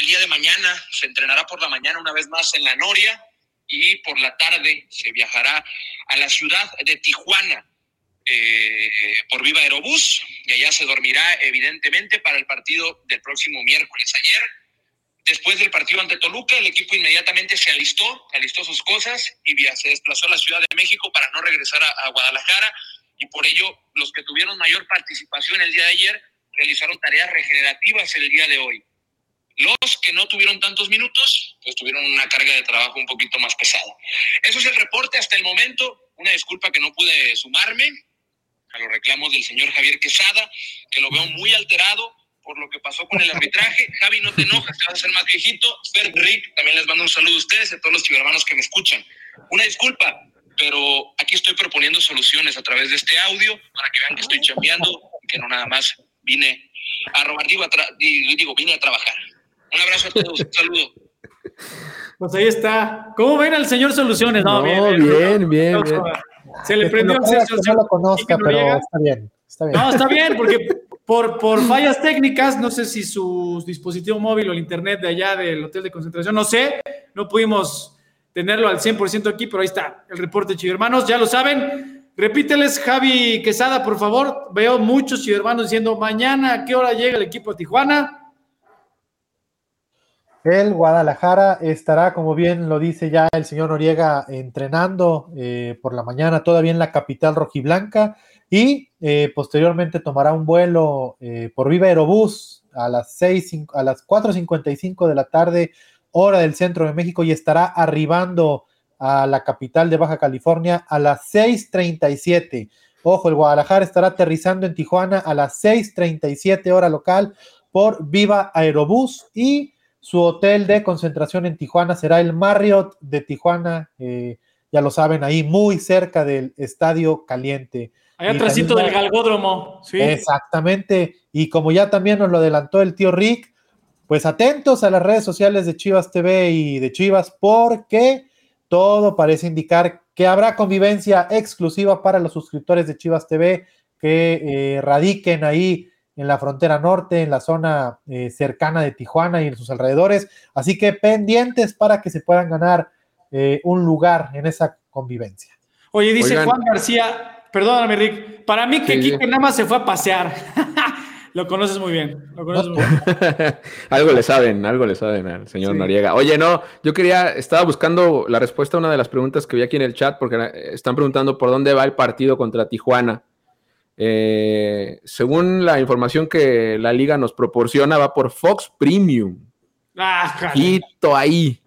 el día de mañana se entrenará por la mañana una vez más en la Noria y por la tarde se viajará a la ciudad de Tijuana eh, por Viva Aerobús y allá se dormirá evidentemente para el partido del próximo miércoles. Ayer, después del partido ante Toluca, el equipo inmediatamente se alistó, alistó sus cosas y se desplazó a la Ciudad de México para no regresar a, a Guadalajara y por ello los que tuvieron mayor participación el día de ayer realizaron tareas regenerativas el día de hoy. Los que no tuvieron tantos minutos, pues tuvieron una carga de trabajo un poquito más pesada. Eso es el reporte hasta el momento. Una disculpa que no pude sumarme a los reclamos del señor Javier Quesada, que lo veo muy alterado por lo que pasó con el arbitraje. Javi, no te enojes, te vas a hacer más viejito. Fer, Rick, también les mando un saludo a ustedes y a todos los chivermanos que me escuchan. Una disculpa, pero aquí estoy proponiendo soluciones a través de este audio para que vean que estoy chambeando y que no nada más vine a robar, digo, a digo, vine a trabajar. Un abrazo a todos, un saludo.
Pues ahí está. ¿Cómo ven al señor Soluciones?
No, bien, bien, bien.
Se le
Que
prendió el
que no lo conozca, pero está bien. Está bien.
No, está bien, porque por, por fallas técnicas, no sé si su dispositivo móvil o el internet de allá del hotel de concentración, no sé, no pudimos tenerlo al 100% aquí, pero ahí está el reporte, chivermanos, ya lo saben. Repíteles, Javi Quesada, por favor. Veo muchos chivermanos diciendo, mañana, ¿a qué hora llega el equipo a Tijuana?
El Guadalajara estará, como bien lo dice ya el señor Noriega, entrenando eh, por la mañana todavía en la capital rojiblanca y eh, posteriormente tomará un vuelo eh, por Viva Aerobús a las, 6, cin- a las 4.55 de la tarde, hora del centro de México, y estará arribando a la capital de Baja California a las 6.37. Ojo, el Guadalajara estará aterrizando en Tijuana a las 6.37 hora local por Viva Aerobús y su hotel de concentración en Tijuana será el Marriott de Tijuana, eh, ya lo saben, ahí muy cerca del Estadio Caliente.
Allá atrásito del galgódromo. Sí.
Exactamente. Y como ya también nos lo adelantó el tío Rick, pues atentos a las redes sociales de Chivas TV y de Chivas, porque todo parece indicar que habrá convivencia exclusiva para los suscriptores de Chivas TV que eh, radiquen ahí en la frontera norte, en la zona eh, cercana de Tijuana y en sus alrededores. Así que pendientes para que se puedan ganar eh, un lugar en esa convivencia.
Oye, dice Juan García, perdóname, Rick, para mí que Kike nada más se fue a pasear. Lo conoces muy bien.
algo le saben, algo le saben al señor Noriega. Oye, no, yo quería, estaba buscando la respuesta a una de las preguntas que vi aquí en el chat, porque están preguntando por dónde va el partido contra Tijuana. Eh, según la información que la liga nos proporciona, va por Fox Premium.
Ah,
Ojito ahí.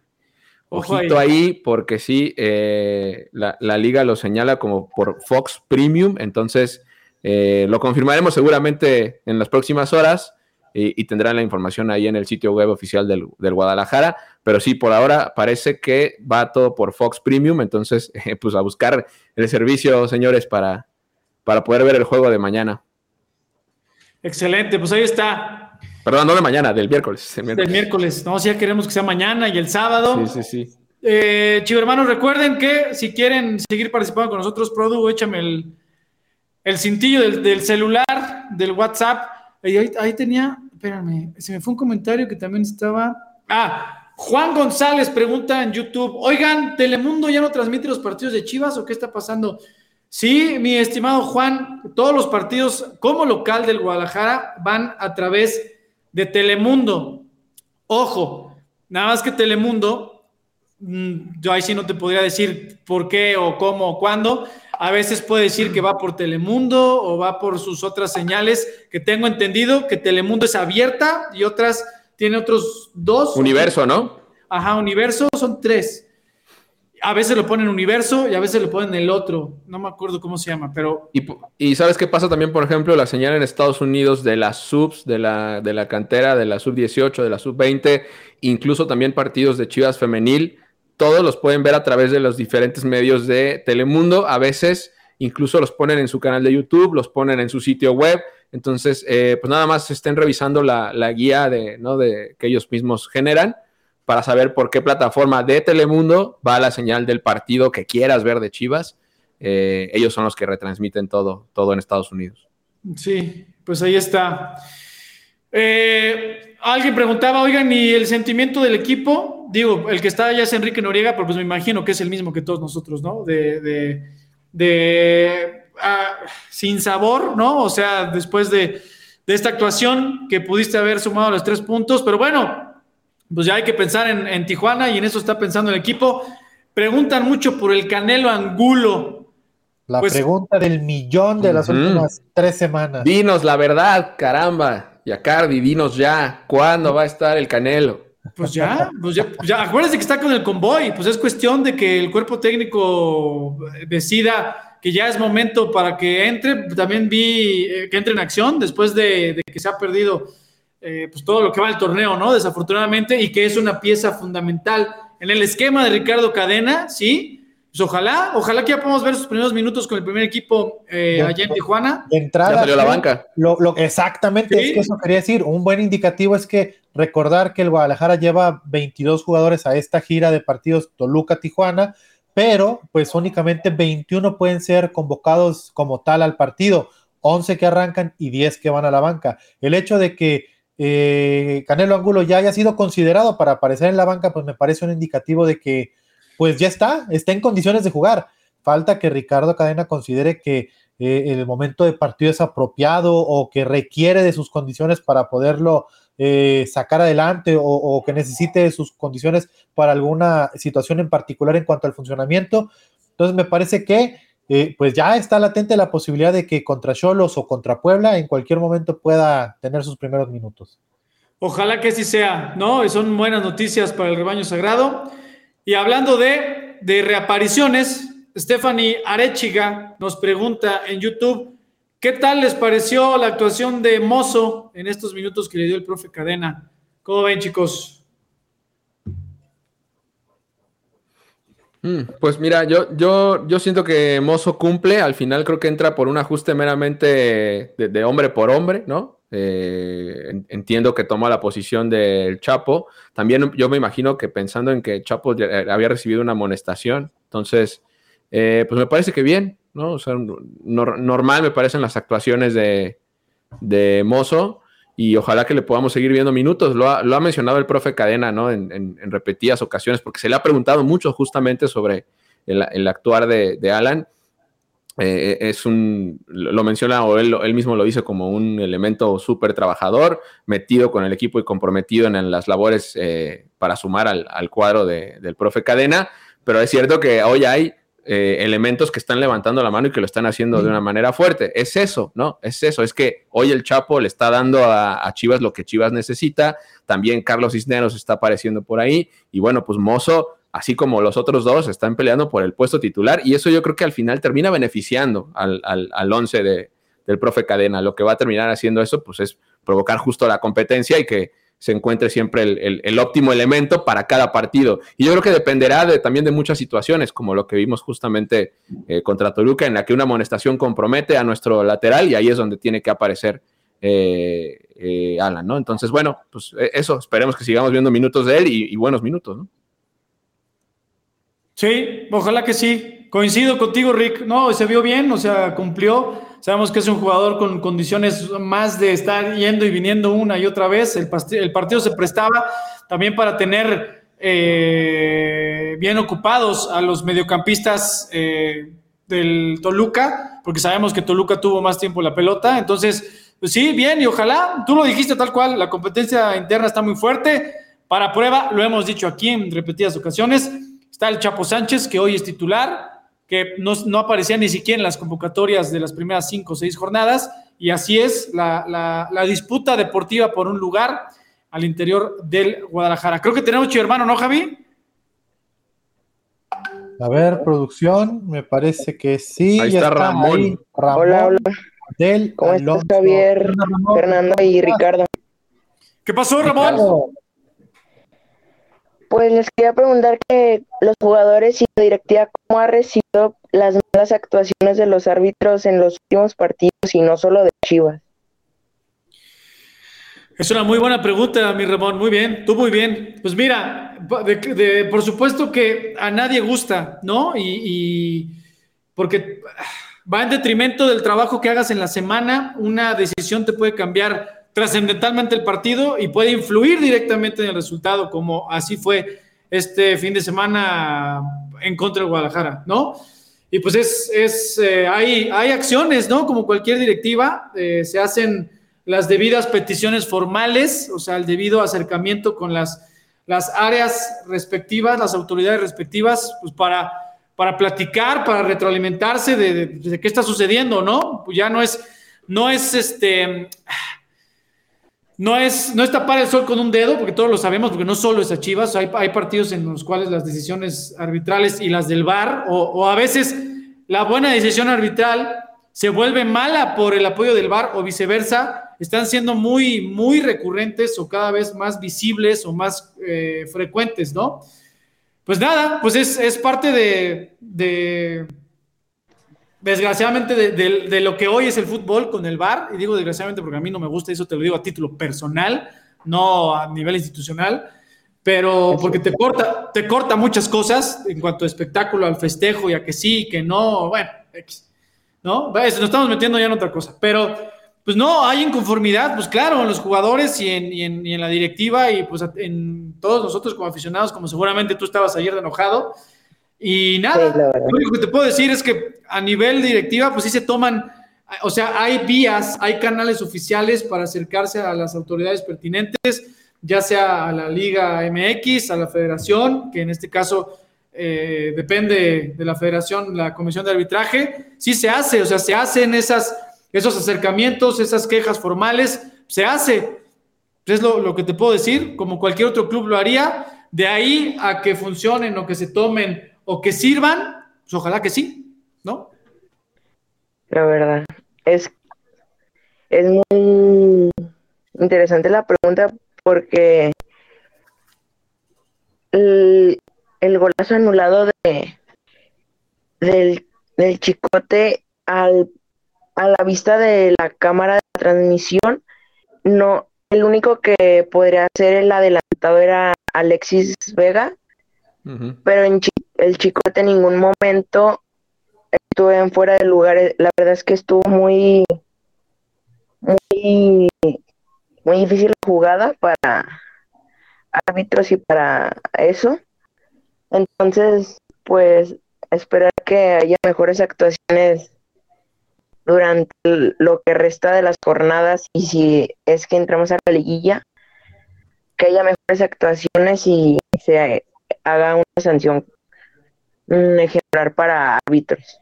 Ojito ahí. porque sí, eh, la, la, liga lo señala como por Fox Premium, entonces eh, lo confirmaremos seguramente en las próximas horas y, tendrán la información ahí en el sitio web oficial del, Guadalajara. Pero sí, por ahora parece que va todo por Fox Premium. Entonces, pues a buscar el servicio, señores, para, para poder ver el juego de mañana.
Excelente, pues ahí está.
Perdón, no de mañana, del miércoles.
Del miércoles, no, si ya queremos que sea mañana y el sábado.
Sí, sí, sí.
Eh, Chivo hermanos, recuerden que si quieren seguir participando con nosotros, Produ, échame el, el cintillo del, celular, del WhatsApp. Ahí, tenía, espérame, se me fue un comentario que también estaba. Ah, Juan González pregunta en YouTube: Oigan, ¿Telemundo ya no transmite los partidos de Chivas o qué está pasando? Sí, mi estimado Juan, todos los partidos como local del Guadalajara van a través de Telemundo. Ojo, nada más que Telemundo, mm, yo ahí sí no te podría decir por qué o cómo o cuándo, a veces puede decir que va por Telemundo o va por sus otras señales, que tengo entendido que Telemundo es abierta y otras tiene otros dos.
Universo, ¿no?
Ajá, universo son tres. A veces lo ponen universo y a veces lo ponen el otro. No me acuerdo cómo se llama, pero.
Y, ¿sabes qué pasa también, por ejemplo, la señal en Estados Unidos de las subs, de la, de la cantera, de la sub 18, de la sub 20, incluso también partidos de Chivas Femenil? todos los pueden ver a través de los diferentes medios de Telemundo. A veces incluso los ponen en su canal de YouTube, los ponen en su sitio web. Entonces, eh, pues nada más estén revisando la, guía de, ¿no? de, que ellos mismos generan para saber por qué plataforma de Telemundo va la señal del partido que quieras ver de Chivas. Eh, ellos son los que retransmiten todo, todo en Estados Unidos.
Sí, pues ahí está. Eh, alguien preguntaba, oigan, ¿y el sentimiento del equipo? Digo, el que está allá es Enrique Noriega, pero pues me imagino que es el mismo que todos nosotros, ¿no? De, de, ah, sin sabor, ¿no? O sea, después de, esta actuación que pudiste haber sumado los tres puntos, pero bueno, pues ya hay que pensar en, Tijuana y en eso está pensando el equipo. Preguntan mucho por el Canelo Angulo.
La pues pregunta del millón de las últimas tres semanas.
Dinos la verdad, caramba. Yacardi, dinos ya, ¿cuándo va a estar el Canelo?
Pues ya, pues ya, ya, acuérdense que está con el convoy, pues es cuestión de que el cuerpo técnico decida que ya es momento para que entre. También vi eh, que entre en acción después de, que se ha perdido eh, pues todo lo que va al torneo, ¿no? Desafortunadamente, y que es una pieza fundamental en el esquema de Ricardo Cadena, ¿sí? Pues ojalá, ojalá que ya podamos ver sus primeros minutos con el primer equipo eh, allá en Tijuana.
De entrada,
ya salió la banca.
Lo, exactamente, es que eso quería decir. Un buen indicativo es que recordar que el Guadalajara lleva 22 jugadores a esta gira de partidos Toluca-Tijuana, pero pues únicamente 21 pueden ser convocados como tal al partido, 11 que arrancan y 10 que van a la banca. El hecho de que eh, Canelo Angulo ya haya sido considerado para aparecer en la banca, pues me parece un indicativo de que pues ya está, está en condiciones de jugar. Falta que Ricardo Cadena considere que eh, el momento de partido es apropiado o que requiere de sus condiciones para poderlo eh, sacar adelante o, que necesite sus condiciones para alguna situación en particular en cuanto al funcionamiento. Entonces me parece que eh, pues ya está latente la posibilidad de que contra Cholos o contra Puebla en cualquier momento pueda tener sus primeros minutos.
Ojalá que así sea, ¿no? Son buenas noticias para el rebaño sagrado. Y hablando de, reapariciones, Stephanie Arechiga nos pregunta en YouTube, ¿qué tal les pareció la actuación de Mozo en estos minutos que le dio el profe Cadena? ¿Cómo ven, chicos?
Pues mira, yo, yo, yo siento que Mozo cumple, al final creo que entra por un ajuste meramente de hombre por hombre, ¿no? Eh, entiendo que toma la posición del Chapo. También yo me imagino que pensando en que Chapo había recibido una amonestación. Entonces, eh, pues me parece que bien, ¿no? O sea, normal me parecen las actuaciones de, de Mozo y ojalá que le podamos seguir viendo minutos. Lo ha, mencionado el profe Cadena, ¿no? En, repetidas ocasiones, porque se le ha preguntado mucho justamente sobre el, actuar de, Alan. Eh, es un, lo menciona o él, mismo lo dice como un elemento súper trabajador, metido con el equipo y comprometido en, las labores eh, para sumar al, cuadro del profe Cadena, pero es cierto que hoy hay eh, elementos que están levantando la mano y que lo están haciendo de una manera fuerte. Es eso, ¿no? Es eso, es que hoy el Chapo le está dando a, a Chivas lo que Chivas necesita, también Carlos Cisneros está apareciendo por ahí y bueno, pues Mozo así como los otros dos están peleando por el puesto titular y eso yo creo que al final termina beneficiando al, al, once de, del profe Cadena. Lo que va a terminar haciendo eso pues es provocar justo la competencia y que se encuentre siempre el, óptimo elemento para cada partido. Y yo creo que dependerá de, también de muchas situaciones, como lo que vimos justamente eh, contra Toluca, en la que una amonestación compromete a nuestro lateral y ahí es donde tiene que aparecer eh, eh, Alan, ¿no? Entonces, bueno, pues eso, esperemos que sigamos viendo minutos de él y, y buenos minutos, ¿no?
Sí, ojalá que sí. Coincido contigo, Rick. No, se vio bien, o sea, cumplió. Sabemos que es un jugador con condiciones más de estar yendo y viniendo una y otra vez. El, partido se prestaba también para tener eh, bien ocupados a los mediocampistas eh, del Toluca, porque sabemos que Toluca tuvo más tiempo la pelota. Entonces, pues sí, bien, y ojalá, tú lo dijiste tal cual, la competencia interna está muy fuerte. Para prueba, lo hemos dicho aquí en repetidas ocasiones Está el Chapo Sánchez, que hoy es titular, que no, aparecía ni siquiera en las convocatorias de las primeras cinco o seis jornadas, y así es la, disputa deportiva por un lugar al interior del Guadalajara. Creo que tenemos chido hermano, ¿no, Javi?
A ver, producción, me parece que sí.
Ahí está, Ramón.
Hola, hola. ¿Cómo estás, Javier, Fernando y Ricardo?
¿Qué pasó, Ramón?
Pues les quería preguntar que los jugadores y la directiva, ¿cómo ha recibido las malas actuaciones de los árbitros en los últimos partidos y no solo de Chivas?
Es una muy buena pregunta, mi Ramón. Muy bien, tú muy bien. Pues mira, por supuesto que a nadie gusta, ¿no? y porque va en detrimento del trabajo que hagas en la semana. Una decisión te puede cambiar trascendentalmente el partido y puede influir directamente en el resultado, como así fue este fin de semana en contra de Guadalajara, ¿no? Y pues es, es eh, hay, hay acciones, ¿no? Como cualquier directiva, eh, se hacen las debidas peticiones formales, o sea, el debido acercamiento con las, las áreas respectivas, las autoridades respectivas, pues para, para platicar, para retroalimentarse de, de qué está sucediendo, ¿no? Pues ya no es, no es este no es, no es tapar el sol con un dedo, porque todos lo sabemos, porque no solo es a Chivas, hay, hay partidos en los cuales las decisiones arbitrales y las del VAR, o, a veces la buena decisión arbitral se vuelve mala por el apoyo del VAR o viceversa, están siendo muy, muy recurrentes o cada vez más visibles o más eh, frecuentes, ¿no? Pues nada, pues es, parte de desgraciadamente, de, lo que hoy es el fútbol con el VAR, y digo desgraciadamente porque a mí no me gusta, eso te lo digo a título personal, no a nivel institucional, pero porque te corta, te corta muchas cosas en cuanto a espectáculo, al festejo y a que sí, que no, bueno, ¿no? Nos estamos metiendo ya en otra cosa, pero pues no, hay inconformidad, pues claro, en los jugadores y en, y en la directiva y pues en todos nosotros como aficionados, como seguramente tú estabas ayer de enojado, y nada, lo único que te puedo decir es que a nivel directiva, pues sí se toman, o sea, hay vías, hay canales oficiales para acercarse a las autoridades pertinentes, ya sea a la Liga MX, a la Federación, que en este caso eh, depende de la Federación, la Comisión de Arbitraje, sí se hace, o sea, se hacen esas, esos acercamientos, esas quejas formales, se hace. Es lo, lo que te puedo decir, como cualquier otro club lo haría, de ahí a que funcionen o que se tomen o que sirvan, pues ojalá que sí, ¿no?
La verdad, es, es muy interesante la pregunta porque el, golazo anulado de del, del chicote al, a la vista de la cámara de transmisión, no, el único que podría ser el adelantado era Alexis Vega, pero en, el chico en ningún momento estuvo en fuera de lugar. La verdad es que estuvo muy, muy, muy difícil la jugada para árbitros y para eso. Entonces, pues esperar que haya mejores actuaciones durante lo que resta de las jornadas y si es que entramos a la liguilla, que haya mejores actuaciones y se haga una sanción mm, ejemplar para árbitros.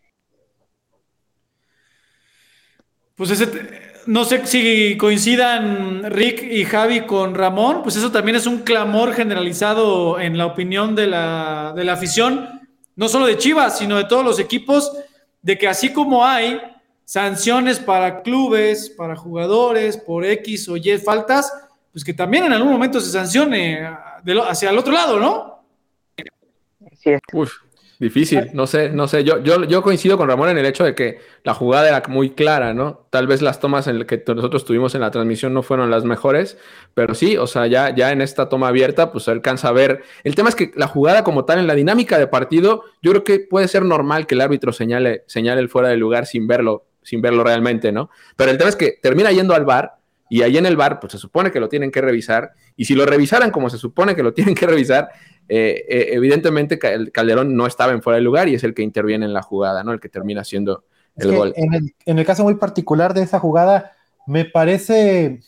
Pues ese, no sé si coincidan Rick y Javi con Ramón, pues eso también es un clamor generalizado en la opinión de la, de la afición, no solo de Chivas, sino de todos los equipos, de que así como hay sanciones para clubes, para jugadores, por X o Y faltas, pues que también en algún momento se sancione ah, de lo- hacia el otro lado, ¿no?
Así es.
Uf, difícil, no sé, no sé. Yo, yo, yo coincido con Ramón en el hecho de que la jugada era muy clara, ¿no? Tal vez las tomas en las que nosotros tuvimos en la transmisión no fueron las mejores, pero sí, o sea, ya, ya en esta toma abierta, pues se alcanza a ver. El tema es que la jugada como tal, en la dinámica de partido, yo creo que puede ser normal que el árbitro señale, señale el fuera de lugar sin verlo, sin verlo realmente, ¿no? Pero el tema es que termina yendo al bar y ahí en el bar, pues se supone que lo tienen que revisar. Y si lo revisaran como se supone que lo tienen que revisar, eh, eh, evidentemente el Calderón no estaba en fuera de lugar y es el que interviene en la jugada, ¿no? El que termina siendo
Es
el
que
gol.
En el, en el caso muy particular de esa jugada, me parece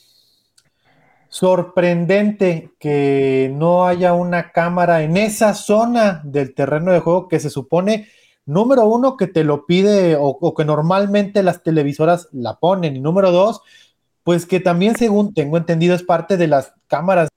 sorprendente que no haya una cámara en esa zona del terreno de juego que se supone, número uno, que te lo pide o, o que normalmente las televisoras la ponen, y número dos, pues que también, según tengo entendido, es parte de las cámaras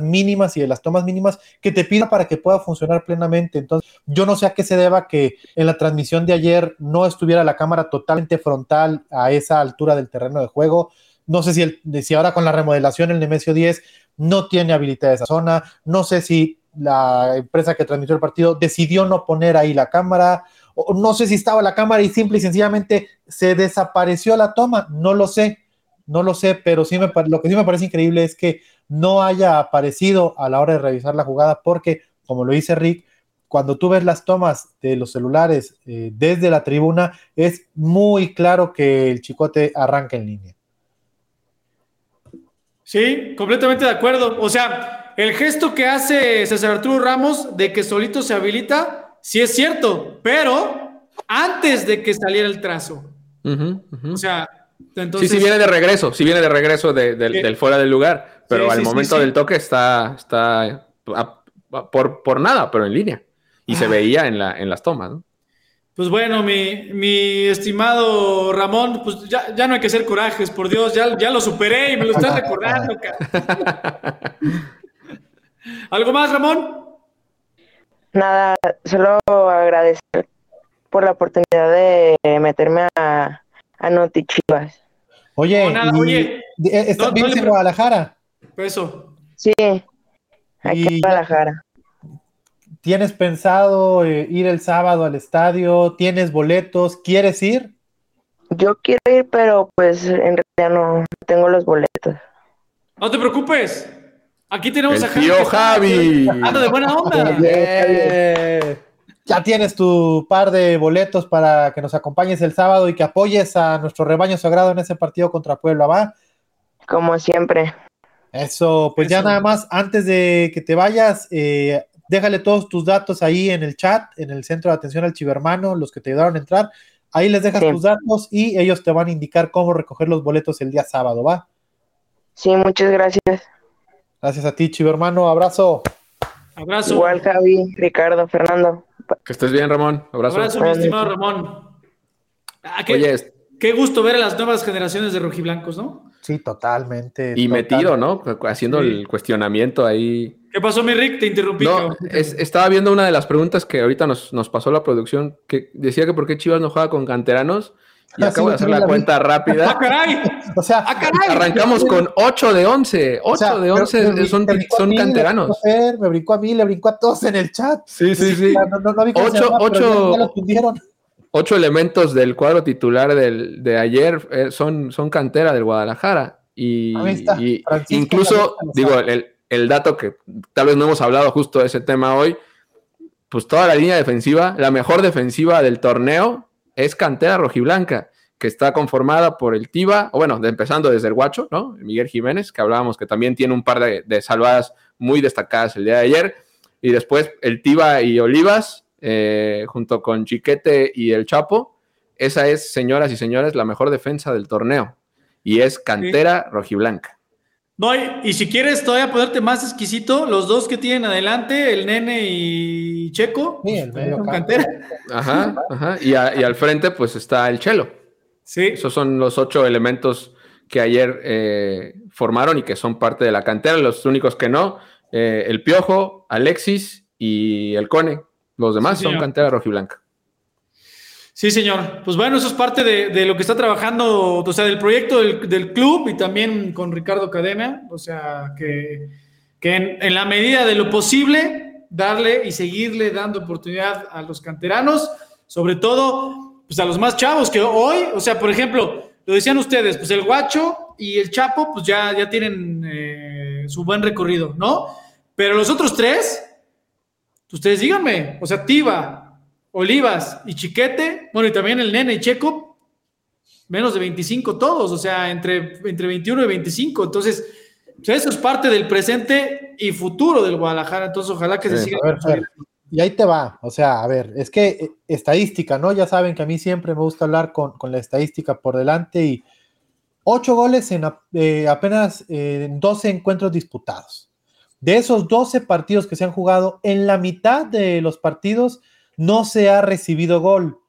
mínimas y de las tomas mínimas que te pida para que pueda funcionar plenamente. Entonces, yo no sé a qué se deba que en la transmisión de ayer no estuviera la cámara totalmente frontal a esa altura del terreno de juego. No sé si, el, si ahora con la remodelación el Nemesio 10 no tiene habilitada esa zona. No sé si la empresa que transmitió el partido decidió no poner ahí la cámara. O no sé si estaba la cámara y simple y sencillamente se desapareció la toma. No lo sé. No lo sé, pero sí me, lo que sí me parece increíble es que no haya aparecido a la hora de revisar la jugada, porque, como lo dice Rick, cuando tú ves las tomas de los celulares eh, desde la tribuna, es muy claro que el chicote arranca en línea.
Sí, completamente de acuerdo. O sea, el gesto que hace César Arturo Ramos de que solito se habilita, sí es cierto, pero antes de que saliera el trazo.
Uh -huh, uh -huh.
O sea, entonces,
sí, sí viene de regreso, sí viene de regreso de, de, del fuera del lugar, pero
Sí,
al
sí,
momento
sí.
del toque está, está a- a- por, por nada, pero en línea. Y
Ah.
se veía en, la, en las tomas, ¿no?
Pues bueno, mi, mi estimado Ramón, pues ya, ya no hay que hacer corajes, por Dios, ya, ya lo superé y me lo estás recordando. cara. ¿Algo más, Ramón?
Nada, solo agradecer por la oportunidad de meterme a, a Noti Chivas.
Oye,
No, nada,
y-
oye,
eh, ¿estás
no-
bien
no le
en Guadalajara?
Eso.
Sí, aquí
Y-
en Guadalajara.
¿Tienes pensado eh, ir el sábado al estadio? ¿Tienes boletos? ¿Quieres ir?
Yo quiero ir, pero pues en realidad no tengo los boletos.
No te preocupes. Aquí tenemos
El
a Javi.
tío Javi.
Ando de buena onda.
Eh, ya tienes tu par de boletos para que nos acompañes el sábado y que apoyes a nuestro rebaño sagrado en ese partido contra Puebla, ¿va?
Como siempre.
Eso, pues ya nada más, antes de que te vayas, eh, déjale todos tus datos ahí en el chat, en el centro de atención al chivermano, los que te ayudaron a entrar. Ahí les dejas
Sí.
tus datos y ellos te van a indicar cómo recoger los boletos el día sábado, ¿va?
Sí, muchas gracias.
Gracias a ti, chivermano, abrazo.
Abrazo.
Igual Javi, Ricardo, Fernando.
Que estés bien, Ramón. Abrazo.
Abrazo, mi estimado Ramón. Ah, qué,
Oye, es-
qué gusto ver a las nuevas generaciones de rojiblancos, ¿no?
Sí, totalmente.
y
total-
metido, ¿no? Haciendo
Sí.
el cuestionamiento ahí.
¿Qué pasó, mi Rick? Te interrumpí.
No, es- estaba viendo una de las preguntas que ahorita nos, nos pasó la producción, que decía que por qué Chivas no juega con canteranos. Y
Ah,
acabo
sí,
de hacer la cuenta
¡Ah,
rápida.
caray!
O sea,
¡Ah, caray!
Arrancamos con 8 de 11. 8
o sea,
de 11
pero me-
son, son
mí, le
canteranos.
brincó a Fer, me brincó a mí, le brincó a todos en el chat.
Sí, sí, sí.
O sea, No, no, no vi cómo se
Ocho-
llama, ya- ya
elementos del cuadro titular del, de ayer eh, son, son cantera del Guadalajara. Y,
Ahí está,
y incluso, digo, el, el dato que tal vez no hemos hablado justo de ese tema hoy, pues toda la línea defensiva, la mejor defensiva del torneo es cantera rojiblanca, que está conformada por el Tiba, o bueno, de- empezando desde el Guacho, ¿no? Miguel Jiménez, que hablábamos que también tiene un par de, de salvadas muy destacadas el día de ayer, y después el Tiba y Olivas, eh, junto con Chiquete y el Chapo, esa es, señoras y señores, la mejor defensa del torneo. Y es cantera rojiblanca.
No, y, si quieres todavía ponerte más exquisito, los dos que tienen adelante, el nene y Checo,
Sí, el medio campo.
cantera.
Ajá, ajá. Y, a- y al frente, pues está el Chelo.
Sí,
Esos son los ocho elementos que ayer eh, formaron y que son parte de la cantera. Los únicos que no, eh, el Piojo, Alexis y el Cone. Los demás
Sí,
son
señor.
cantera rojiblanca.
Sí, señor. Pues bueno, eso es parte de, lo que está trabajando, o sea, del proyecto del, club y también con Ricardo Cadena. O sea, que, en, la medida de lo posible, darle y seguirle dando oportunidad a los canteranos, sobre todo, pues a los más chavos que hoy, o sea, por ejemplo, lo decían ustedes, pues el Guacho y el Chapo, pues ya, ya tienen eh, su buen recorrido, ¿no? Pero los otros tres, ustedes díganme, o sea, Tiva, Olivas y Chiquete, bueno, y también el Nene y Checo, menos de 25 todos, o sea, entre, entre 21 y 25. Entonces, eso es parte del presente y futuro del Guadalajara. Entonces, ojalá que se siga.
Ver, y ahí te va. O sea, a ver, es que eh, estadística, ¿no? Ya saben que a mí siempre me gusta hablar con, con la estadística por delante y ocho goles en eh, apenas eh, 12 encuentros disputados. De esos 12 partidos que se han jugado, en la mitad de los partidos no se ha recibido gol.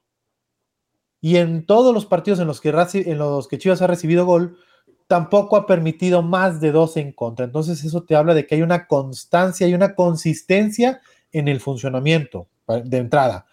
Y en todos los partidos en los que, en los que Chivas ha recibido gol, tampoco ha permitido más de 12 en contra. Entonces eso te habla de que hay una constancia y una consistencia en el funcionamiento de entrada.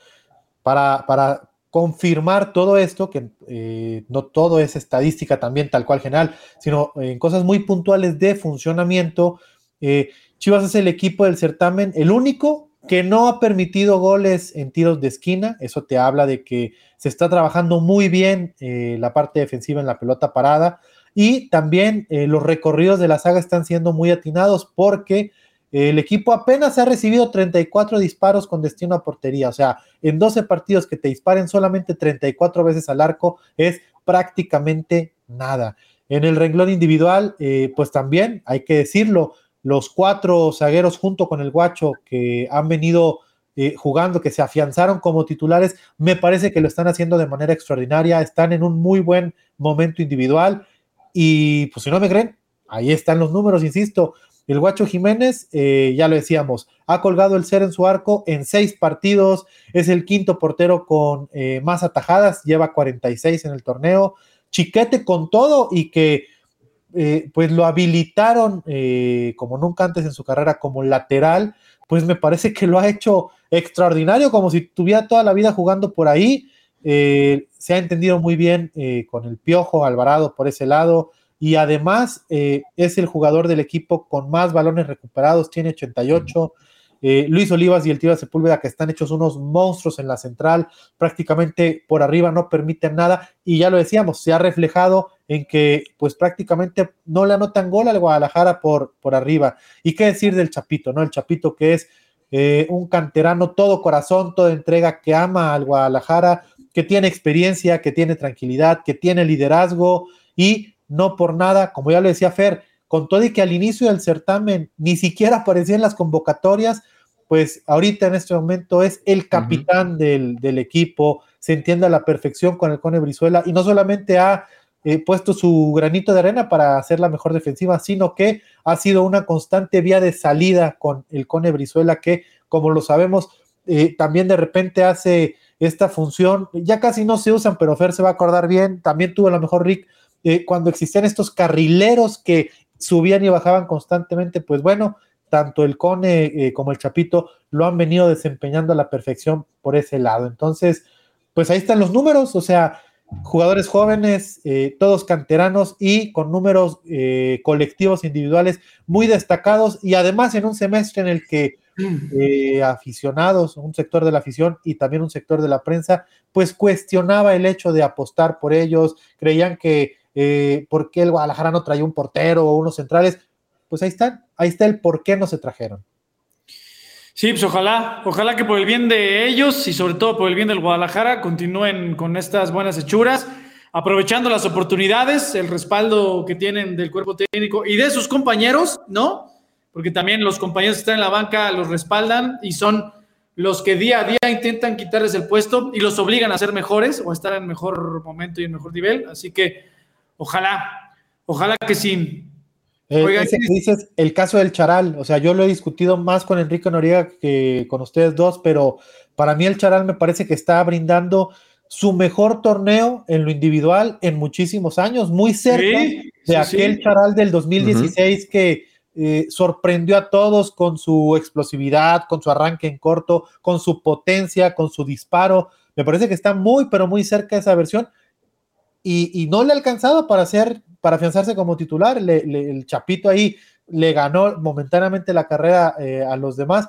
Para, para confirmar todo esto, que eh, no todo es estadística también tal cual general, sino en cosas muy puntuales de funcionamiento, eh, Chivas es el equipo del certamen, el único que no ha permitido goles en tiros de esquina. Eso te habla de que se está trabajando muy bien eh, la parte defensiva en la pelota parada. Y también eh, los recorridos de la saga están siendo muy atinados porque el equipo apenas ha recibido 34 disparos con destino a portería. O sea, en 12 partidos que te disparen solamente 34 veces al arco es prácticamente nada. En el renglón individual, eh, pues también hay que decirlo, los cuatro zagueros junto con el guacho que han venido eh, jugando, que se afianzaron como titulares, me parece que lo están haciendo de manera extraordinaria, están en un muy buen momento individual y pues si no me creen, ahí están los números, insisto, el guacho Jiménez, eh, ya lo decíamos, ha colgado el ser en su arco en seis partidos, es el quinto portero con eh, más atajadas, lleva 46 en el torneo, Chiquete con todo y que eh, pues lo habilitaron eh, como nunca antes en su carrera como lateral, pues me parece que lo ha hecho extraordinario, como si tuviera toda la vida jugando por ahí. Eh, se ha entendido muy bien eh, con el Piojo Alvarado por ese lado y además eh, es el jugador del equipo con más balones recuperados, tiene 88. Eh, Luis Olivas y el Tío Sepúlveda, que están hechos unos monstruos en la central, prácticamente por arriba no permiten nada, y ya lo decíamos, se ha reflejado en que pues prácticamente no le anotan gol al Guadalajara por, por arriba. ¿Y qué decir del Chapito, no? El Chapito que es eh, un canterano todo corazón, toda entrega, que ama al Guadalajara, que tiene experiencia, que tiene tranquilidad, que tiene liderazgo y no por nada, como ya lo decía Fer, con todo y que al inicio del certamen ni siquiera aparecía en las convocatorias, pues ahorita en este momento es el capitán uh -huh. del, del, equipo, se entiende a la perfección con el Cone Brizuela y no solamente ha puesto su granito de arena para hacer la mejor defensiva, sino que ha sido una constante vía de salida con el Cone Brizuela que, como lo sabemos, eh, también de repente hace esta función, ya casi no se usan, pero Fer se va a acordar bien, también tuvo a lo mejor Rick eh, cuando existían estos carrileros que subían y bajaban constantemente, pues bueno, tanto el Cone eh, como el Chapito lo han venido desempeñando a la perfección por ese lado. Entonces, pues ahí están los números, o sea, jugadores jóvenes, eh, todos canteranos y con números eh, colectivos individuales muy destacados y además en un semestre en el que eh, aficionados, un sector de la afición y también un sector de la prensa, pues cuestionaba el hecho de apostar por ellos, creían que eh, por qué el Guadalajara no traía un portero o unos centrales, pues ahí están, ahí está el por qué no se trajeron.
Sí, pues ojalá, ojalá que por el bien de ellos y sobre todo por el bien del Guadalajara continúen con estas buenas hechuras, aprovechando las oportunidades, el respaldo que tienen del cuerpo técnico y de sus compañeros, ¿no? Porque también los compañeros que están en la banca los respaldan y son los que día a día intentan quitarles el puesto y los obligan a ser mejores o a estar en mejor momento y en mejor nivel. Así que ojalá, ojalá que sí.
Eh,
Oigan,
ese que dices, el caso del Charal, o sea, yo lo he discutido más con Enrique Noriega que con ustedes dos, pero para mí el Charal me parece que está brindando su mejor torneo en lo individual en muchísimos años, muy cerca
Sí,
de
sí,
aquel
sí.
Charal del 2016 que eh, sorprendió a todos con su explosividad, con su arranque en corto, con su potencia, con su disparo. Me parece que está muy, pero muy cerca de esa versión y, y no le ha alcanzado para hacer, para afianzarse como titular. Le- el Chapito ahí le ganó momentáneamente la carrera eh, a los demás,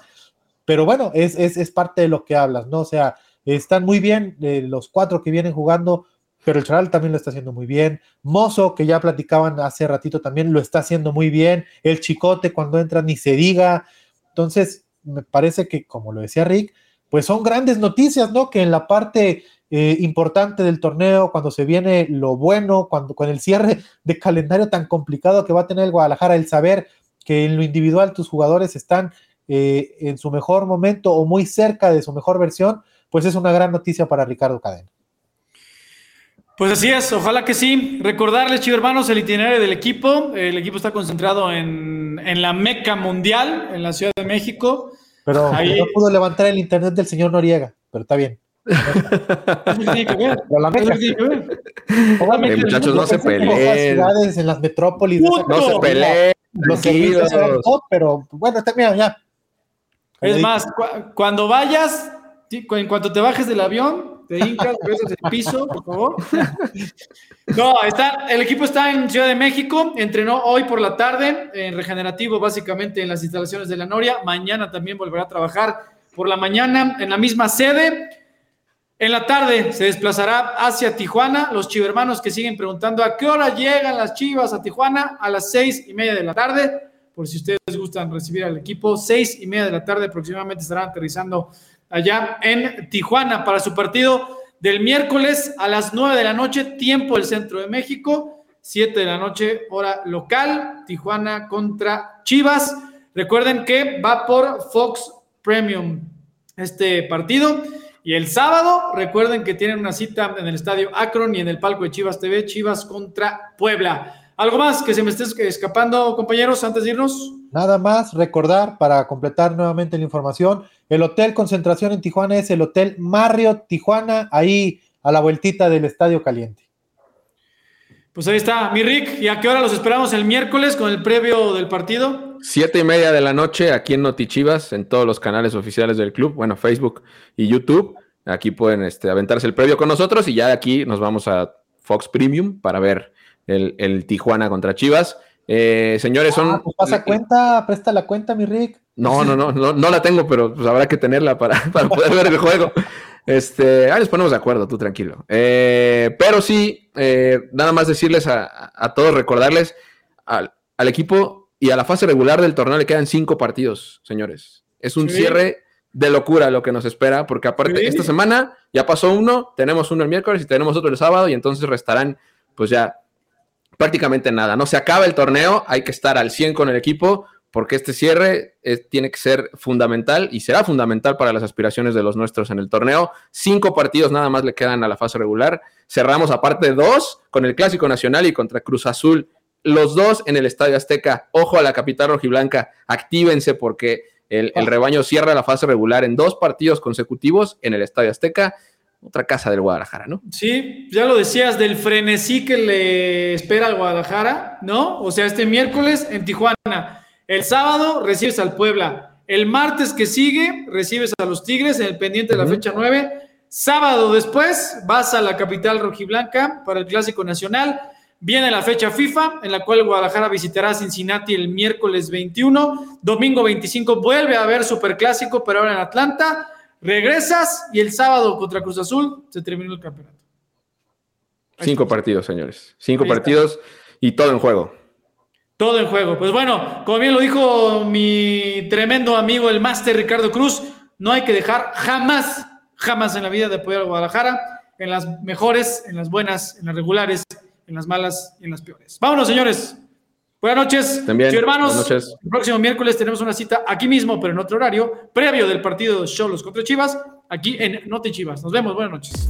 pero bueno, es, es, es parte de lo que hablas, ¿no? O sea, están muy bien eh, los cuatro que vienen jugando, pero el Charal también lo está haciendo muy bien. Mozo, que ya platicaban hace ratito, también lo está haciendo muy bien. El Chicote, cuando entra, ni se diga. Entonces, me parece que, como lo decía Rick, pues son grandes noticias, ¿no? Que en la parte eh, importante del torneo, cuando se viene lo bueno, cuando con el cierre de calendario tan complicado que va a tener el Guadalajara, el saber que en lo individual tus jugadores están eh, en su mejor momento o muy cerca de su mejor versión, pues es una gran noticia para Ricardo Cadena.
Pues así es, ojalá que sí. Recordarles, chicos hermanos, el itinerario del equipo. El equipo está concentrado en, en la Meca Mundial, en la Ciudad de México.
Pero
Ahí-
no pudo levantar el internet del señor Noriega, pero está bien.
Eh, muchachos, no se peleen.
ciudades, en las metrópolis.
No se peleen,
los top, pero bueno, está bien, ya.
Es más, cu- cuando vayas, en cuanto te bajes del avión, te hincas, besas el piso, por favor. No, está, el equipo está en Ciudad de México, entrenó hoy por la tarde, en regenerativo básicamente en las instalaciones de la Noria. Mañana también volverá a trabajar por la mañana en la misma sede. En la tarde se desplazará hacia Tijuana. Los chivermanos que siguen preguntando a qué hora llegan las chivas a Tijuana, a las seis y media de la tarde. Por si ustedes gustan recibir al equipo, seis y media de la tarde aproximadamente estarán aterrizando allá en Tijuana para su partido del miércoles a las nueve de la noche, tiempo del centro de México, siete de la noche, hora local, Tijuana contra Chivas. Recuerden que va por Fox Premium este partido. Y el sábado, recuerden que tienen una cita en el estadio Akron y en el palco de Chivas TV, Chivas contra Puebla. ¿Algo más que se me esté escapando, compañeros, antes de irnos?
Nada más recordar para completar nuevamente la información, el hotel concentración en Tijuana es el Hotel Marriott Tijuana, ahí a la vueltita del Estadio Caliente.
Pues ahí está, mi Rick. ¿Y a qué hora los esperamos el miércoles con el previo del partido?
Siete y media de la noche aquí en Notichivas, en todos los canales oficiales del club, bueno, Facebook y YouTube. Aquí pueden este, aventarse el previo con nosotros y ya de aquí nos vamos a Fox Premium para ver el, el Tijuana contra Chivas. Eh, señores, son.
Ah, pues pasa cuenta, presta la cuenta, mi Rick.
No, no, no, no, no la tengo, pero pues habrá que tenerla para, para poder ver el juego. Este, ahí nos ponemos de acuerdo, tú tranquilo. Eh, pero sí, eh, nada más decirles a, a- a todos, recordarles al, al equipo y a la fase regular del torneo le quedan cinco partidos, señores. Es un
Sí.
cierre de locura lo que nos espera, porque aparte,
Sí.
esta semana ya pasó uno, tenemos uno el miércoles y tenemos otro el sábado, y entonces restarán, pues ya prácticamente nada. No se acaba el torneo, hay que estar al 100 con el equipo, porque este cierre es- tiene que ser fundamental y será fundamental para las aspiraciones de los nuestros en el torneo. Cinco partidos nada más le quedan a la fase regular. Cerramos aparte dos con el Clásico Nacional y contra Cruz Azul. Los dos en el Estadio Azteca. Ojo a la capital rojiblanca, actívense porque el, el rebaño cierra la fase regular en dos partidos consecutivos en el Estadio Azteca. Otra casa del Guadalajara, ¿no?
Sí, ya lo decías, del frenesí que le espera al Guadalajara, ¿no? O sea, este miércoles en Tijuana. El sábado recibes al Puebla. El martes que sigue recibes a los Tigres en el pendiente de la fecha 9. Sábado después vas a la capital rojiblanca para el Clásico Nacional. Viene la fecha FIFA, en la cual Guadalajara visitará Cincinnati el miércoles 21. Domingo 25 vuelve a haber Superclásico, pero ahora en Atlanta. Regresas y el sábado contra Cruz Azul se terminó el campeonato. Ahí
Cinco
está.
partidos, señores. Cinco partidos y todo en juego.
Todo en juego. Pues bueno, como bien lo dijo mi tremendo amigo el máster Ricardo Cruz, no hay que dejar jamás, jamás en la vida de apoyar a Guadalajara, en las mejores, en las buenas, en las regulares, en las malas y en las peores. Vámonos, señores. Buenas noches,
También,
Sí, hermanos.
buenas noches.
El próximo miércoles tenemos una cita aquí mismo, pero en otro horario, previo del partido de Cholos contra Chivas, aquí en Note Chivas. Nos vemos, buenas noches.